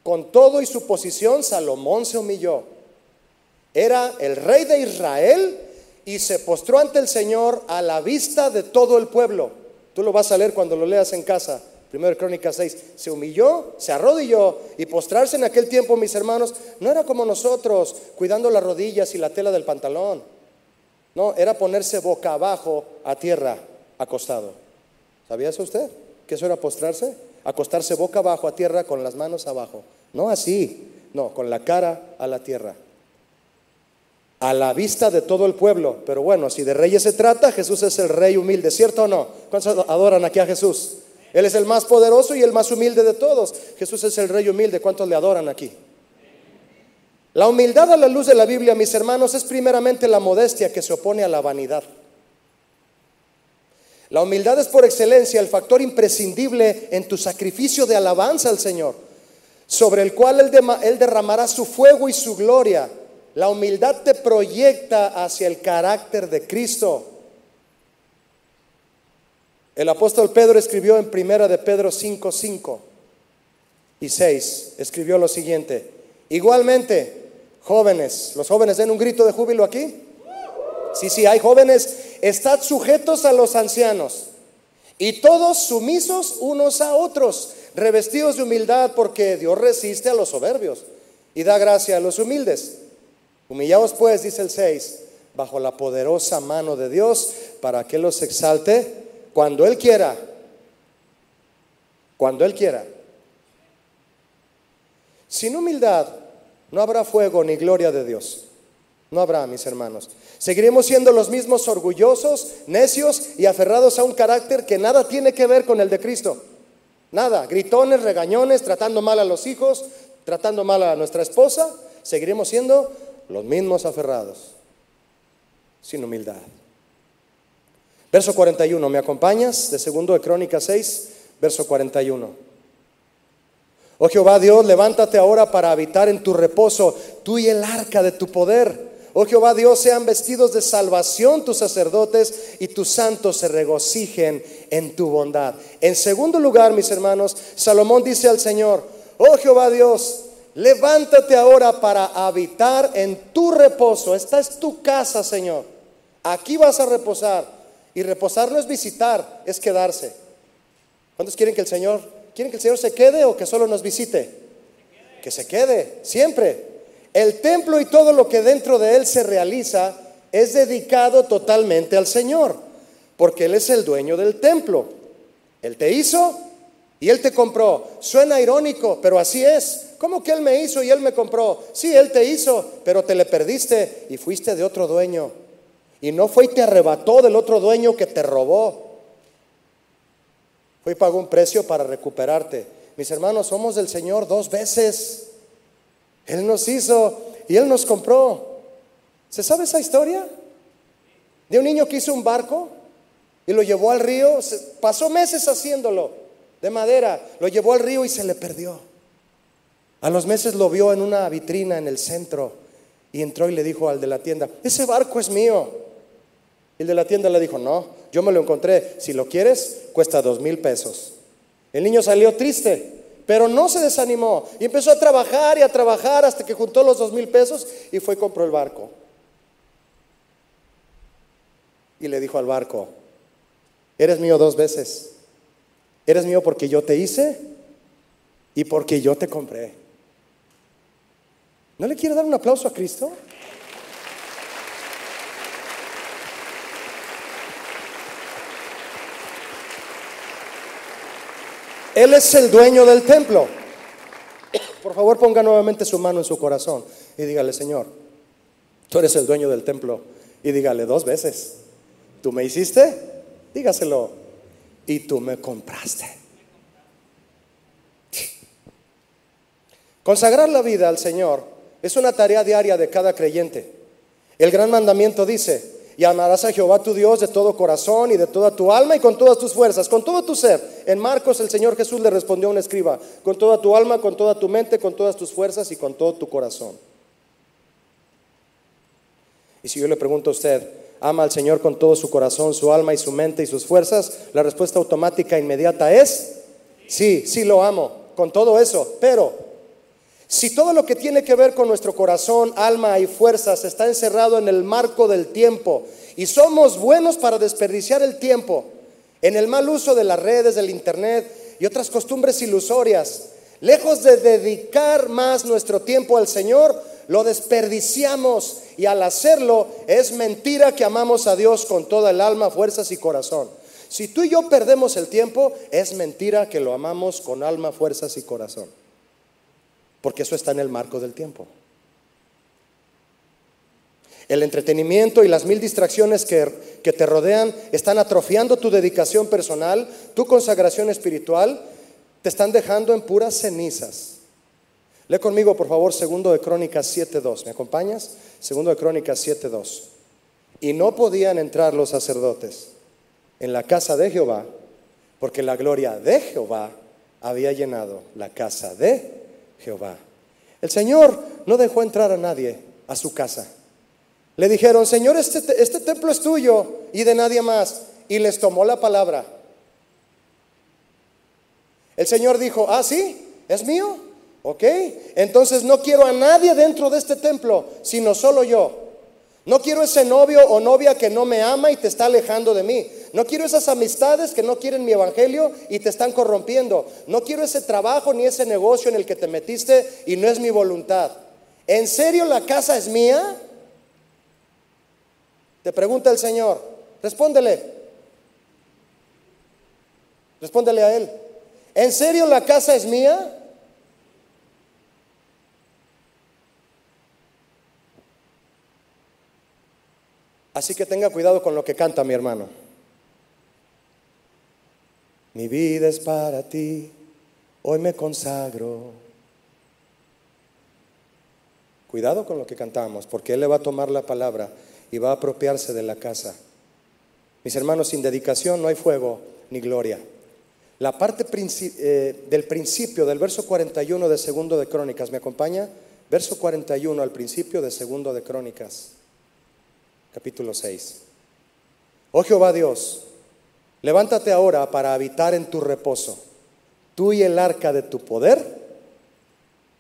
Con todo y su posición, Salomón se humilló. Era el rey de Israel y se postró ante el Señor a la vista de todo el pueblo. Tú lo vas a leer cuando lo leas en casa. Primero Crónicas 6. Se humilló, se arrodilló y postrarse en aquel tiempo, mis hermanos, no era como nosotros, cuidando las rodillas y la tela del pantalón. No, era ponerse boca abajo a tierra, acostado. ¿Sabía eso usted? ¿Que eso era postrarse? Acostarse boca abajo a tierra con las manos abajo. No así, no, con la cara a la tierra a la vista de todo el pueblo. Pero bueno, si de reyes se trata, Jesús es el rey humilde, ¿cierto o no? ¿Cuántos adoran aquí a Jesús? Él es el más poderoso y el más humilde de todos. Jesús es el rey humilde. ¿Cuántos le adoran aquí? La humildad a la luz de la Biblia, mis hermanos, es primeramente la modestia que se opone a la vanidad. La humildad es por excelencia el factor imprescindible en tu sacrificio de alabanza al Señor, sobre el cual Él, derramará su fuego y su gloria la humildad te proyecta hacia el carácter de Cristo. El apóstol Pedro escribió en primera de Pedro 5, 5 y 6, escribió lo siguiente. Igualmente, jóvenes, los jóvenes den un grito de júbilo aquí. Sí, sí, hay jóvenes, estad sujetos a los ancianos y todos sumisos unos a otros, revestidos de humildad porque Dios resiste a los soberbios y da gracia a los humildes. Humillaos pues, dice el 6, bajo la poderosa mano de Dios, para que los exalte cuando Él quiera. Cuando Él quiera. Sin humildad no habrá fuego ni gloria de Dios. No habrá, mis hermanos. Seguiremos siendo los mismos orgullosos, necios y aferrados a un carácter que nada tiene que ver con el de Cristo. Nada, gritones, regañones, tratando mal a los hijos, tratando mal a nuestra esposa. Seguiremos siendo los mismos aferrados, sin humildad. Verso 41, ¿me acompañas? De segundo de Crónicas 6, verso 41. Oh Jehová Dios, levántate ahora para habitar en tu reposo, tú y el arca de tu poder. Oh Jehová Dios, sean vestidos de salvación tus sacerdotes y tus santos se regocijen en tu bondad. En segundo lugar, mis hermanos, Salomón dice al Señor, oh Jehová Dios, Levántate ahora para habitar en tu reposo. Esta es tu casa, Señor. Aquí vas a reposar. Y reposar no es visitar, es quedarse. ¿Cuántos quieren que el Señor, quieren que el Señor se quede o que solo nos visite? Que se quede, siempre. El templo y todo lo que dentro de él se realiza es dedicado totalmente al Señor, porque Él es el dueño del templo. Él te hizo y Él te compró. Suena irónico, pero así es. ¿Cómo que Él me hizo y Él me compró? Sí, Él te hizo, pero te le perdiste y fuiste de otro dueño. Y no fue y te arrebató del otro dueño que te robó. Fue y pagó un precio para recuperarte. Mis hermanos, somos del Señor dos veces. Él nos hizo y Él nos compró. ¿Se sabe esa historia? De un niño que hizo un barco y lo llevó al río, pasó meses haciéndolo de madera, lo llevó al río y se le perdió. A los meses lo vio en una vitrina en el centro y entró y le dijo al de la tienda, ese barco es mío. El de la tienda le dijo, no, yo me lo encontré, si lo quieres, cuesta dos mil pesos. El niño salió triste, pero no se desanimó y empezó a trabajar y a trabajar hasta que juntó los dos mil pesos y fue y compró el barco. Y le dijo al barco, eres mío dos veces. Eres mío porque yo te hice y porque yo te compré. ¿No le quiere dar un aplauso a Cristo? Él es el dueño del templo. Por favor, ponga nuevamente su mano en su corazón y dígale, Señor, tú eres el dueño del templo. Y dígale dos veces, tú me hiciste, dígaselo, y tú me compraste. Consagrar la vida al Señor es una tarea diaria de cada creyente. El gran mandamiento dice, y amarás a Jehová tu Dios de todo corazón y de toda tu alma y con todas tus fuerzas, con todo tu ser. En Marcos el Señor Jesús le respondió a un escriba, con toda tu alma, con toda tu mente, con todas tus fuerzas y con todo tu corazón. Y si yo le pregunto a usted, ¿ama al Señor con todo su corazón, su alma y su mente y sus fuerzas? La respuesta automática inmediata es, sí, sí lo amo, con todo eso, pero si todo lo que tiene que ver con nuestro corazón, alma y fuerzas está encerrado en el marco del tiempo y somos buenos para desperdiciar el tiempo en el mal uso de las redes, del internet y otras costumbres ilusorias, lejos de dedicar más nuestro tiempo al Señor, lo desperdiciamos y al hacerlo es mentira que amamos a Dios con toda el alma, fuerzas y corazón. Si tú y yo perdemos el tiempo, es mentira que lo amamos con alma, fuerzas y corazón porque eso está en el marco del tiempo. El entretenimiento y las mil distracciones que, te rodean están atrofiando tu dedicación personal, tu consagración espiritual, te están dejando en puras cenizas. Lee conmigo, por favor, segundo de Crónicas 7.2. ¿Me acompañas? Segundo de Crónicas 7.2. Y no podían entrar los sacerdotes en la casa de Jehová, porque la gloria de Jehová había llenado la casa de Jehová. El Señor no dejó entrar a nadie a su casa. Le dijeron, Señor, este, este templo es tuyo y de nadie más. Y les tomó la palabra. El Señor dijo, ah, sí, es mío. Ok, entonces no quiero a nadie dentro de este templo, sino solo yo. No quiero ese novio o novia que no me ama y te está alejando de mí. No quiero esas amistades que no quieren mi evangelio y te están corrompiendo. No quiero ese trabajo ni ese negocio en el que te metiste y no es mi voluntad. ¿En serio la casa es mía? Te pregunta el Señor. Respóndele. Respóndele a Él. ¿En serio la casa es mía? Así que tenga cuidado con lo que canta mi hermano. Mi vida es para ti, hoy me consagro. Cuidado con lo que cantamos, porque Él le va a tomar la palabra y va a apropiarse de la casa. Mis hermanos, sin dedicación no hay fuego ni gloria. La parte eh, del principio del verso 41 de segundo de Crónicas, ¿me acompaña? Verso 41 al principio de segundo de Crónicas capítulo 6. Oh Jehová Dios, levántate ahora para habitar en tu reposo, tú y el arca de tu poder.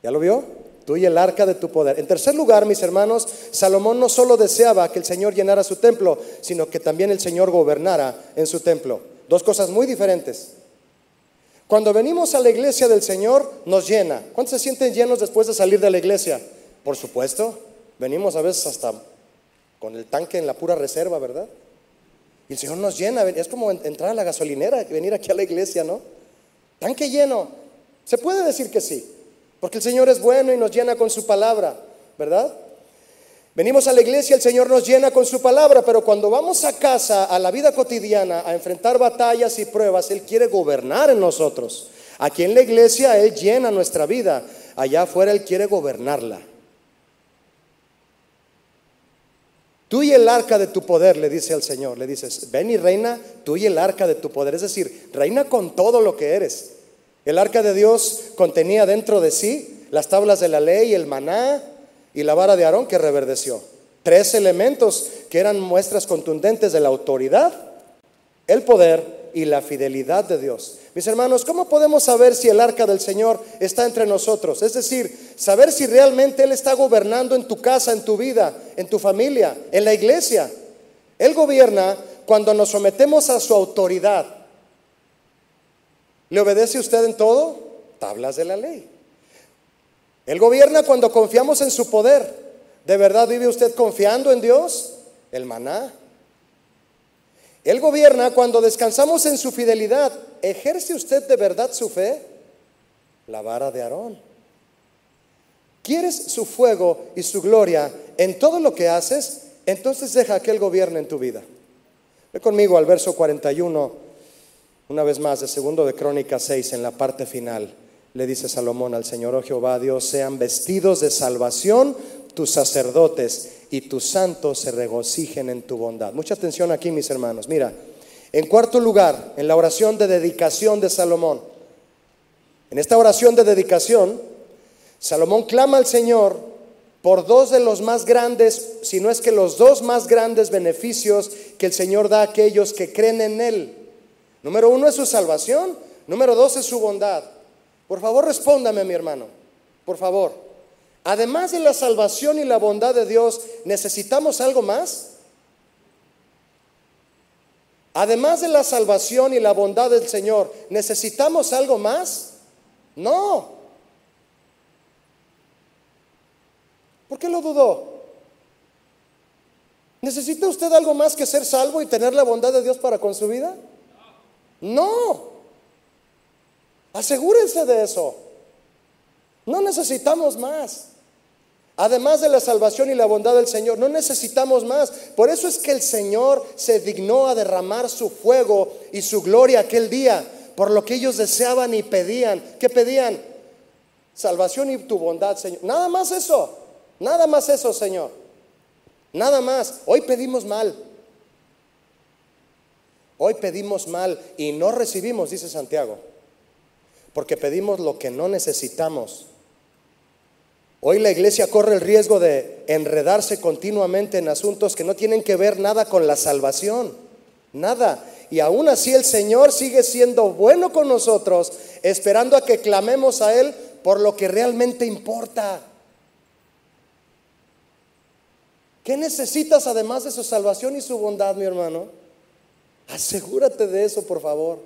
¿Ya lo vio? Tú y el arca de tu poder. En tercer lugar, mis hermanos, Salomón no solo deseaba que el Señor llenara su templo, sino que también el Señor gobernara en su templo. Dos cosas muy diferentes. Cuando venimos a la iglesia del Señor, nos llena. ¿Cuántos se sienten llenos después de salir de la iglesia? Por supuesto. Venimos a veces hasta con el tanque en la pura reserva, ¿verdad? Y el Señor nos llena, es como entrar a la gasolinera, venir aquí a la iglesia, ¿no? Tanque lleno. Se puede decir que sí, porque el Señor es bueno y nos llena con su palabra, ¿verdad? Venimos a la iglesia, el Señor nos llena con su palabra, pero cuando vamos a casa, a la vida cotidiana, a enfrentar batallas y pruebas, Él quiere gobernar en nosotros. Aquí en la iglesia Él llena nuestra vida, allá afuera Él quiere gobernarla. Tú y el arca de tu poder, le dice al Señor, le dices, ven y reina, tú y el arca de tu poder, es decir, reina con todo lo que eres. El arca de Dios contenía dentro de sí las tablas de la ley, el maná, y la vara de Aarón que reverdeció. Tres elementos que eran muestras contundentes de la autoridad, el poder y la fidelidad de Dios. Mis hermanos, ¿cómo podemos saber si el arca del Señor está entre nosotros? Es decir, saber si realmente Él está gobernando en tu casa, en tu vida, en tu familia, en la iglesia. Él gobierna cuando nos sometemos a su autoridad. ¿Le obedece usted en todo? Tablas de la ley. Él gobierna cuando confiamos en su poder. ¿De verdad vive usted confiando en Dios? El maná. Él gobierna cuando descansamos en su fidelidad. ¿Ejerce usted de verdad su fe? La vara de Aarón. ¿Quieres su fuego y su gloria en todo lo que haces? Entonces deja que Él gobierne en tu vida. Ve conmigo al verso 41, una vez más, de segundo de Crónica 6, en la parte final le dice Salomón al Señor, oh Jehová Dios, sean vestidos de salvación tus sacerdotes y tus santos se regocijen en tu bondad. Mucha atención aquí, mis hermanos. Mira, en cuarto lugar, en la oración de dedicación de Salomón, en esta oración de dedicación, Salomón clama al Señor por dos de los más grandes, si no es que los dos más grandes beneficios que el Señor da a aquellos que creen en Él. Número uno es su salvación, número dos es su bondad. Por favor, respóndame, mi hermano. Por favor. Además de la salvación y la bondad de Dios, ¿necesitamos algo más? Además de la salvación y la bondad del Señor, ¿necesitamos algo más? No. ¿Por qué lo dudó? ¿Necesita usted algo más que ser salvo y tener la bondad de Dios para con su vida? No. Asegúrense de eso. No necesitamos más. Además de la salvación y la bondad del Señor, no necesitamos más. Por eso es que el Señor se dignó a derramar su fuego y su gloria aquel día, por lo que ellos deseaban y pedían. ¿Qué pedían? Salvación y tu bondad, Señor. Nada más eso. Nada más eso, Señor. Nada más. Hoy pedimos mal. Hoy pedimos mal y no recibimos, dice Santiago porque pedimos lo que no necesitamos. Hoy la iglesia corre el riesgo de enredarse continuamente en asuntos que no tienen que ver nada con la salvación, nada. Y aún así el Señor sigue siendo bueno con nosotros, esperando a que clamemos a Él por lo que realmente importa. ¿Qué necesitas además de su salvación y su bondad, mi hermano? Asegúrate de eso, por favor.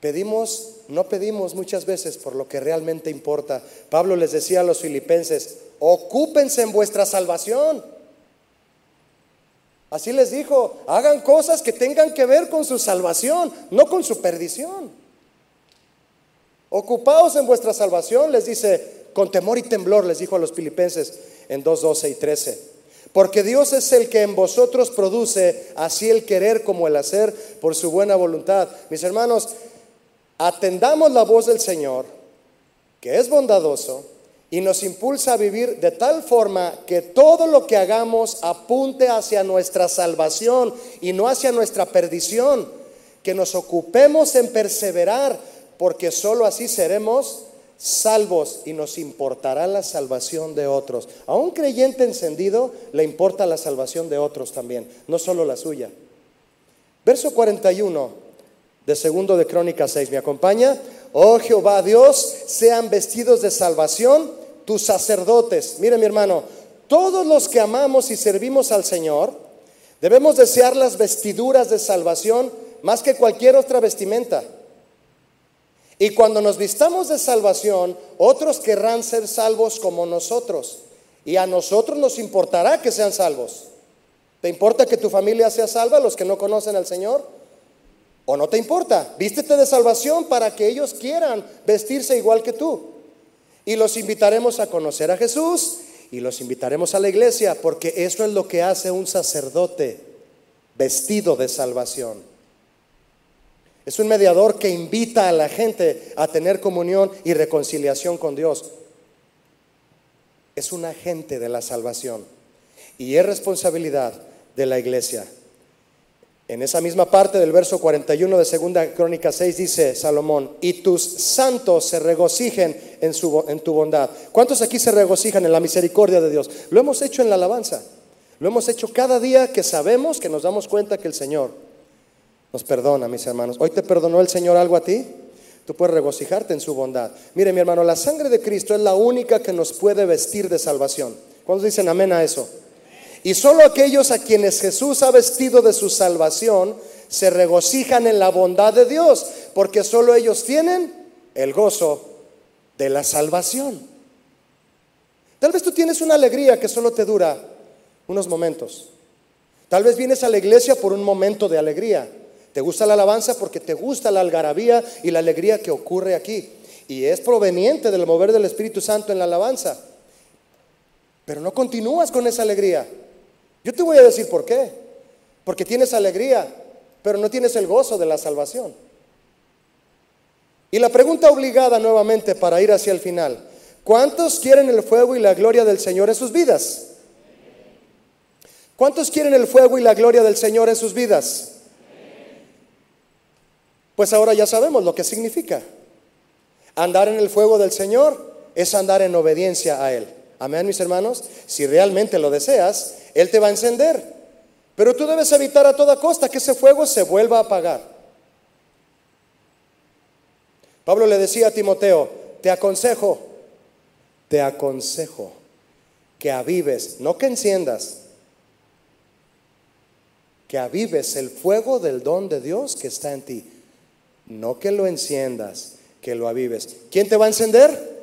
Pedimos, no pedimos muchas veces por lo que realmente importa. Pablo les decía a los filipenses, ocúpense en vuestra salvación. Así les dijo, hagan cosas que tengan que ver con su salvación, no con su perdición. Ocupaos en vuestra salvación, les dice, con temor y temblor, les dijo a los filipenses en 2, 12 y 13. Porque Dios es el que en vosotros produce así el querer como el hacer por su buena voluntad. Mis hermanos, atendamos la voz del Señor, que es bondadoso, y nos impulsa a vivir de tal forma que todo lo que hagamos apunte hacia nuestra salvación y no hacia nuestra perdición, que nos ocupemos en perseverar, porque sólo así seremos salvos y nos importará la salvación de otros. A un creyente encendido le importa la salvación de otros también, no solo la suya. Verso 41 de segundo de Crónicas 6. ¿Me acompaña? Oh Jehová Dios, sean vestidos de salvación tus sacerdotes. Mire mi hermano, todos los que amamos y servimos al Señor, debemos desear las vestiduras de salvación más que cualquier otra vestimenta. Y cuando nos vistamos de salvación, otros querrán ser salvos como nosotros. Y a nosotros nos importará que sean salvos. ¿Te importa que tu familia sea salva, los que no conocen al Señor? ¿O no te importa? Vístete de salvación para que ellos quieran vestirse igual que tú. Y los invitaremos a conocer a Jesús Y los invitaremos a la iglesia porque eso es lo que hace un sacerdote vestido de salvación. Es un mediador que invita a la gente a tener comunión y reconciliación con Dios. Es un agente de la salvación y es responsabilidad de la iglesia. En esa misma parte del verso 41 de Segunda Crónica 6 dice Salomón, y tus santos se regocijen en, su, en tu bondad. ¿Cuántos aquí se regocijan en la misericordia de Dios? Lo hemos hecho en la alabanza. Lo hemos hecho cada día que sabemos, que nos damos cuenta que el Señor nos perdona, mis hermanos. Hoy te perdonó el Señor algo a ti. Tú puedes regocijarte en su bondad. Mire, mi hermano, la sangre de Cristo es la única que nos puede vestir de salvación. ¿Cuántos dicen amén a eso? Y solo aquellos a quienes Jesús ha vestido de su salvación se regocijan en la bondad de Dios, porque solo ellos tienen el gozo de la salvación. Tal vez tú tienes una alegría que solo te dura unos momentos. Tal vez vienes a la iglesia por un momento de alegría, te gusta la alabanza porque te gusta la algarabía y la alegría que ocurre aquí. Y es proveniente del mover del Espíritu Santo en la alabanza. Pero no continúas con esa alegría. Yo te voy a decir por qué. Porque tienes alegría, pero no tienes el gozo de la salvación. Y la pregunta obligada nuevamente para ir hacia el final. ¿Cuántos quieren el fuego y la gloria del Señor en sus vidas? ¿Cuántos quieren el fuego y la gloria del Señor en sus vidas? Pues ahora ya sabemos lo que significa. Andar en el fuego del Señor es andar en obediencia a Él. Amén, mis hermanos. Si realmente lo deseas, Él te va a encender. Pero tú debes evitar a toda costa que ese fuego se vuelva a apagar. Pablo le decía a Timoteo, te aconsejo, te aconsejo que avives, no que enciendas, que avives el fuego del don de Dios que está en ti. No que lo enciendas, que lo avives. ¿Quién te va a encender?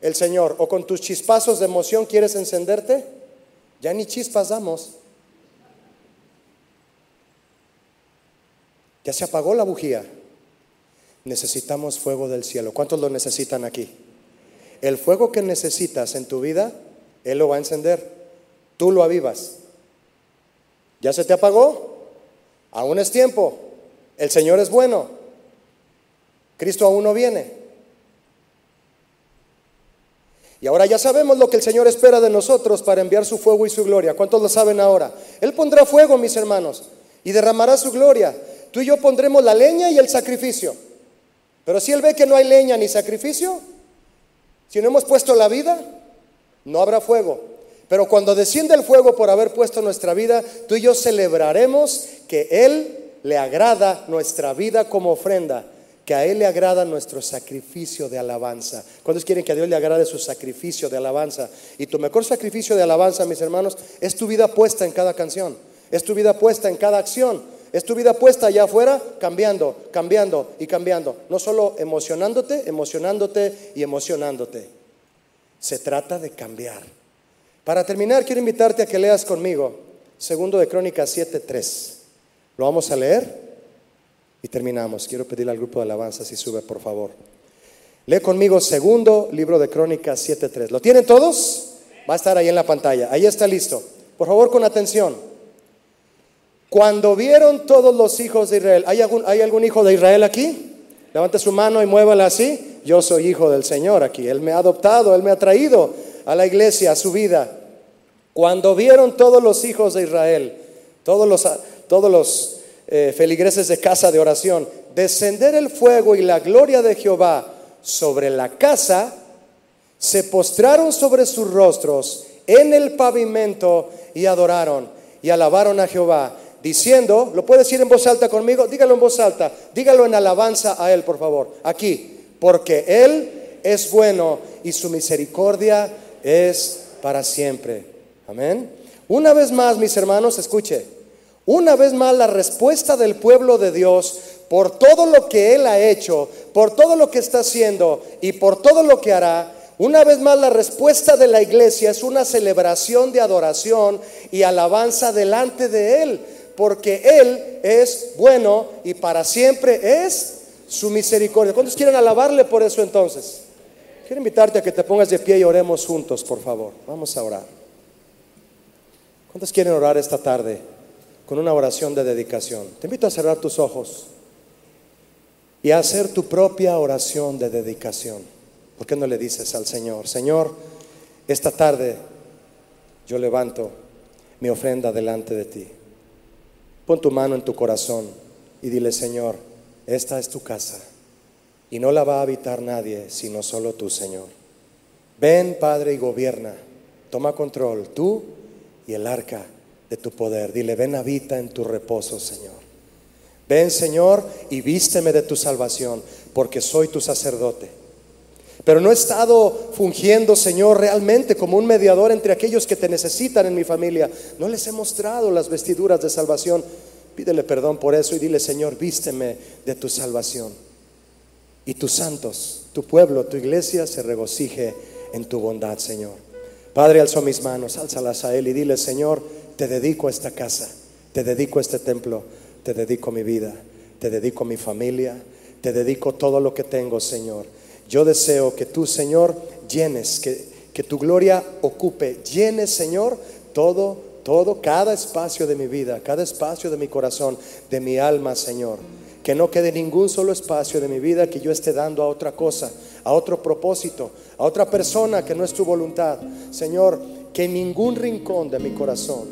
El Señor. ¿O con tus chispazos de emoción quieres encenderte? Ya ni chispas damos. Ya se apagó la bujía. Necesitamos fuego del cielo. ¿Cuántos lo necesitan aquí? El fuego que necesitas en tu vida, Él lo va a encender. Tú lo avivas. ¿Ya se te apagó? Aún es tiempo. El Señor es bueno. Cristo aún no viene. Y ahora ya sabemos lo que el Señor espera de nosotros para enviar su fuego y su gloria. ¿Cuántos lo saben ahora? Él pondrá fuego, mis hermanos, y derramará su gloria. Tú y yo pondremos la leña y el sacrificio. Pero si Él ve que no hay leña ni sacrificio, si no hemos puesto la vida, no habrá fuego. Pero cuando desciende el fuego por haber puesto nuestra vida, tú y yo celebraremos que Él le agrada nuestra vida como ofrenda que a Él le agrada nuestro sacrificio de alabanza. ¿Cuántos quieren que a Dios le agrade su sacrificio de alabanza? Y tu mejor sacrificio de alabanza, mis hermanos, es tu vida puesta en cada canción, es tu vida puesta en cada acción, es tu vida puesta allá afuera, cambiando, cambiando y cambiando. No solo emocionándote, emocionándote y emocionándote. Se trata de cambiar. Para terminar, quiero invitarte a que leas conmigo, segundo de Crónicas 7.3. Lo vamos a leer. Y terminamos. Quiero pedirle al grupo de alabanza si sube, por favor. Lee conmigo segundo libro de Crónicas 7.3. ¿Lo tienen todos? Va a estar ahí en la pantalla. Ahí está listo. Por favor, con atención. Cuando vieron todos los hijos de Israel, ¿hay algún, ¿hay algún hijo de Israel aquí? Levante su mano y muévala así. Yo soy hijo del Señor aquí. Él me ha adoptado, Él me ha traído a la iglesia, a su vida. Cuando vieron todos los hijos de Israel, todos los, todos los eh, feligreses de casa de oración, descender el fuego y la gloria de Jehová sobre la casa, se postraron sobre sus rostros en el pavimento y adoraron y alabaron a Jehová, diciendo, ¿lo puedes decir en voz alta conmigo? Dígalo en voz alta, dígalo en alabanza a Él, por favor, aquí, porque Él es bueno y su misericordia es para siempre. Amén. Una vez más, mis hermanos, escuche, una vez más, la respuesta del pueblo de Dios por todo lo que Él ha hecho, por todo lo que está haciendo y por todo lo que hará, una vez más la respuesta de la iglesia es una celebración de adoración y alabanza delante de Él, porque Él es bueno y para siempre es su misericordia. ¿Cuántos quieren alabarle por eso entonces? Quiero invitarte a que te pongas de pie y oremos juntos, por favor. Vamos a orar. ¿Cuántos quieren orar esta tarde con una oración de dedicación? Te invito a cerrar tus ojos y a hacer tu propia oración de dedicación. ¿Por qué no le dices al Señor, Señor, esta tarde yo levanto mi ofrenda delante de ti? Pon tu mano en tu corazón y dile, Señor, esta es tu casa y no la va a habitar nadie sino solo tú, Señor. Ven, Padre, y gobierna. Toma control, tú y el arca de tu poder. Dile, ven, habita en tu reposo, Señor. Ven, Señor, y vísteme de tu salvación, porque soy tu sacerdote. Pero no he estado fungiendo, Señor, realmente como un mediador entre aquellos que te necesitan en mi familia. No les he mostrado las vestiduras de salvación. Pídele perdón por eso y dile, Señor, vísteme de tu salvación y tus santos, tu pueblo, tu iglesia se regocije en tu bondad, Señor. Padre, alzo mis manos, álzalas a Él y dile, Señor, te dedico a esta casa, te dedico a este templo, te dedico mi vida, te dedico mi familia, te dedico todo lo que tengo, Señor. Yo deseo que tú, Señor, llenes, que, que tu gloria ocupe, llenes, Señor, todo, todo, cada espacio de mi vida, cada espacio de mi corazón, de mi alma, Señor que no quede ningún solo espacio de mi vida que yo esté dando a otra cosa, a otro propósito, a otra persona que no es tu voluntad. Señor, que ningún rincón de mi corazón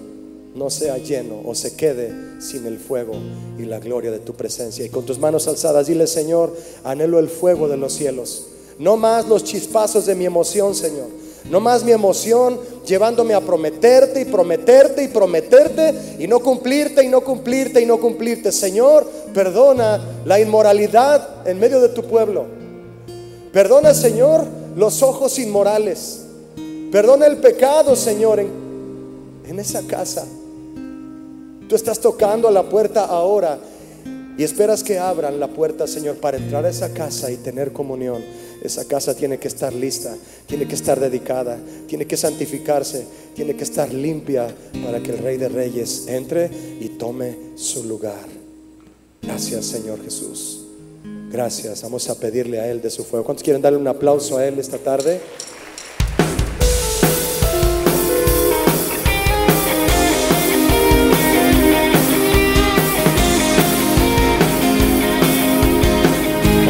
no sea lleno o se quede sin el fuego y la gloria de tu presencia. Y con tus manos alzadas, dile, Señor, anhelo el fuego de los cielos. No más los chispazos de mi emoción, Señor. No más mi emoción llevándome a prometerte y prometerte y prometerte y no cumplirte y no cumplirte y no cumplirte. Señor, perdona la inmoralidad en medio de tu pueblo. Perdona, Señor, los ojos inmorales. Perdona el pecado, Señor, en, esa casa. Tú estás tocando a la puerta ahora y esperas que abran la puerta, Señor, para entrar a esa casa y tener comunión. Esa casa tiene que estar lista, tiene que estar dedicada, tiene que santificarse, tiene que estar limpia para que el Rey de Reyes entre y tome su lugar. Gracias Señor Jesús. Gracias. Vamos a pedirle a Él de su fuego. ¿Cuántos quieren darle un aplauso a Él esta tarde?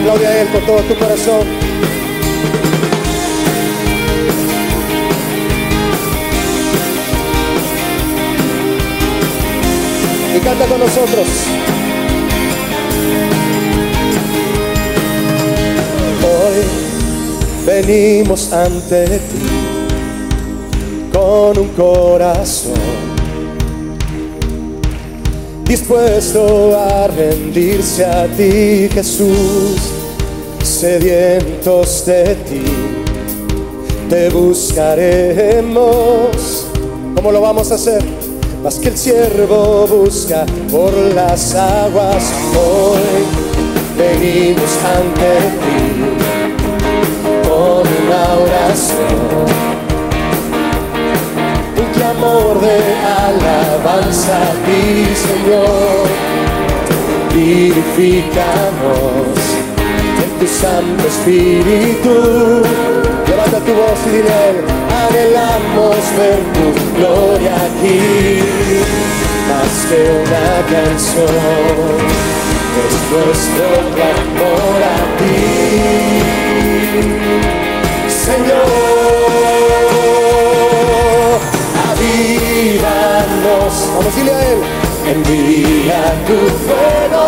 Aplaude a Él con todo tu corazón. canta con nosotros. Hoy venimos ante ti con un corazón dispuesto a rendirse a ti, Jesús, sedientos de ti, te buscaremos. ¿Cómo lo vamos a hacer? más que el siervo busca por las aguas. Hoy venimos ante ti con una oración, un clamor de alabanza a ti, Señor. Purifícanos en tu Santo Espíritu. Levanta tu voz y dile anhelamos ver tu gloria aquí, más que una canción, es nuestro amor a ti, Señor, avívanos, vamos a decirle a Él, envía tu fuego,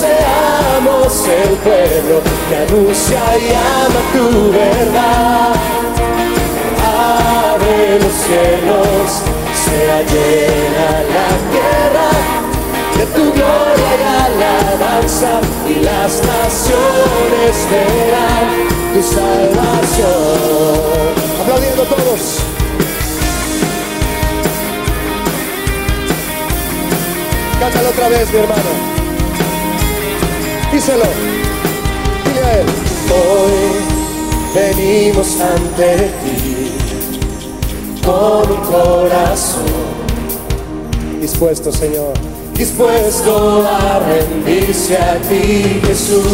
seamos el pueblo que anuncia y ama tu verdad abre los cielos, sea llena la tierra de tu gloria y alabanza y las naciones verán tu salvación. Aplaudiendo todos. Cántalo otra vez, mi hermano. Díselo. Dile a él. Hoy venimos ante ti con un corazón dispuesto, Señor, dispuesto a rendirse a ti, Jesús,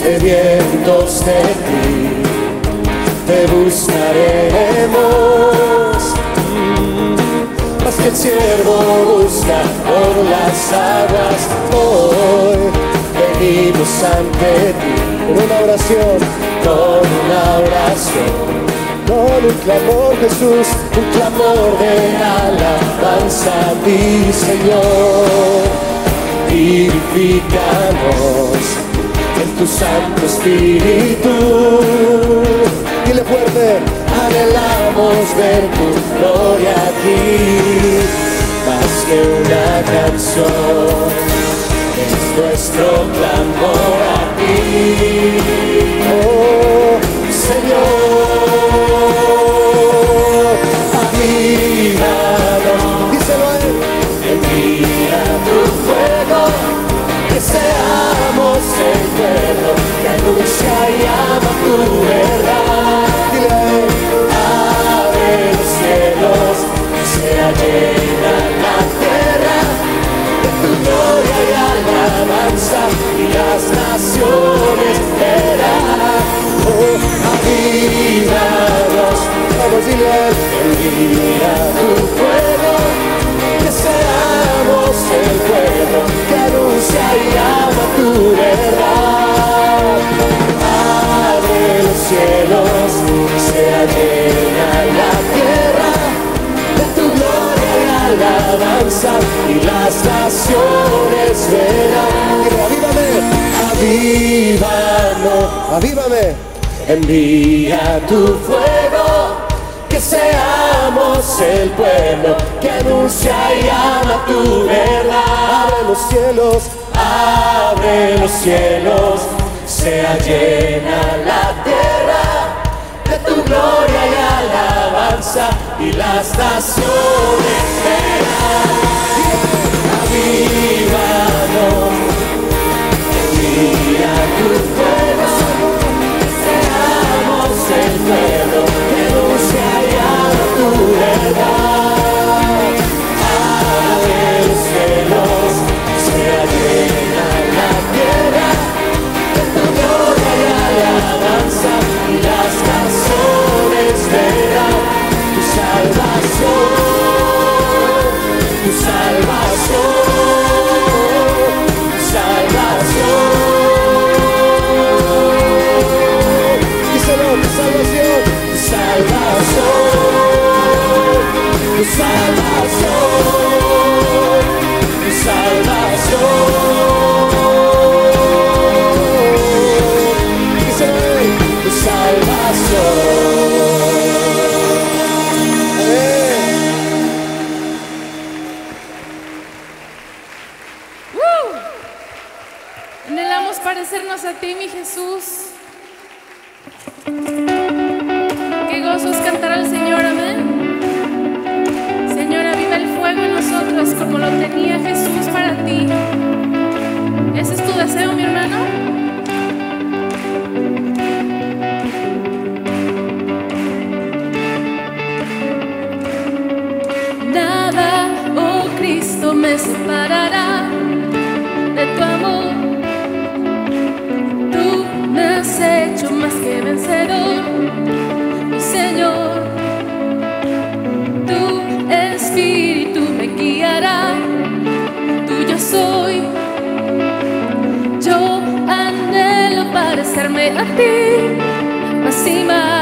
sedientos de ti, te buscaremos. Más que el siervo busca por las aguas, hoy venimos ante ti con una oración, con una oración. Con un clamor, Jesús, un clamor de alabanza a ti, Señor. Purifícanos en tu Santo Espíritu. Dile fuerte, anhelamos ver tu gloria aquí, más que una canción, nuestro clamor a ti. Oh, Señor, avívanos, díselo a él, envía tu fuego, que seamos el pueblo que anuncia y ama tu verdad. Dile a abre los cielos, sea llena alabanza y las naciones verán. Oh, avívanos, vamos envía tu fuego, que seamos el pueblo que anuncia y ama tu verdad. Abre los cielos, sea llena la tierra de tu gloria y alabanza y las naciones avívanos, avívame, envía tu fuego que seamos el pueblo que anuncia y ama tu verdad. Abre los cielos, abre los cielos, sea llena la tierra de tu gloria y alabanza y las naciones verán. Avívanos, envía tu fuego, tu parecerme a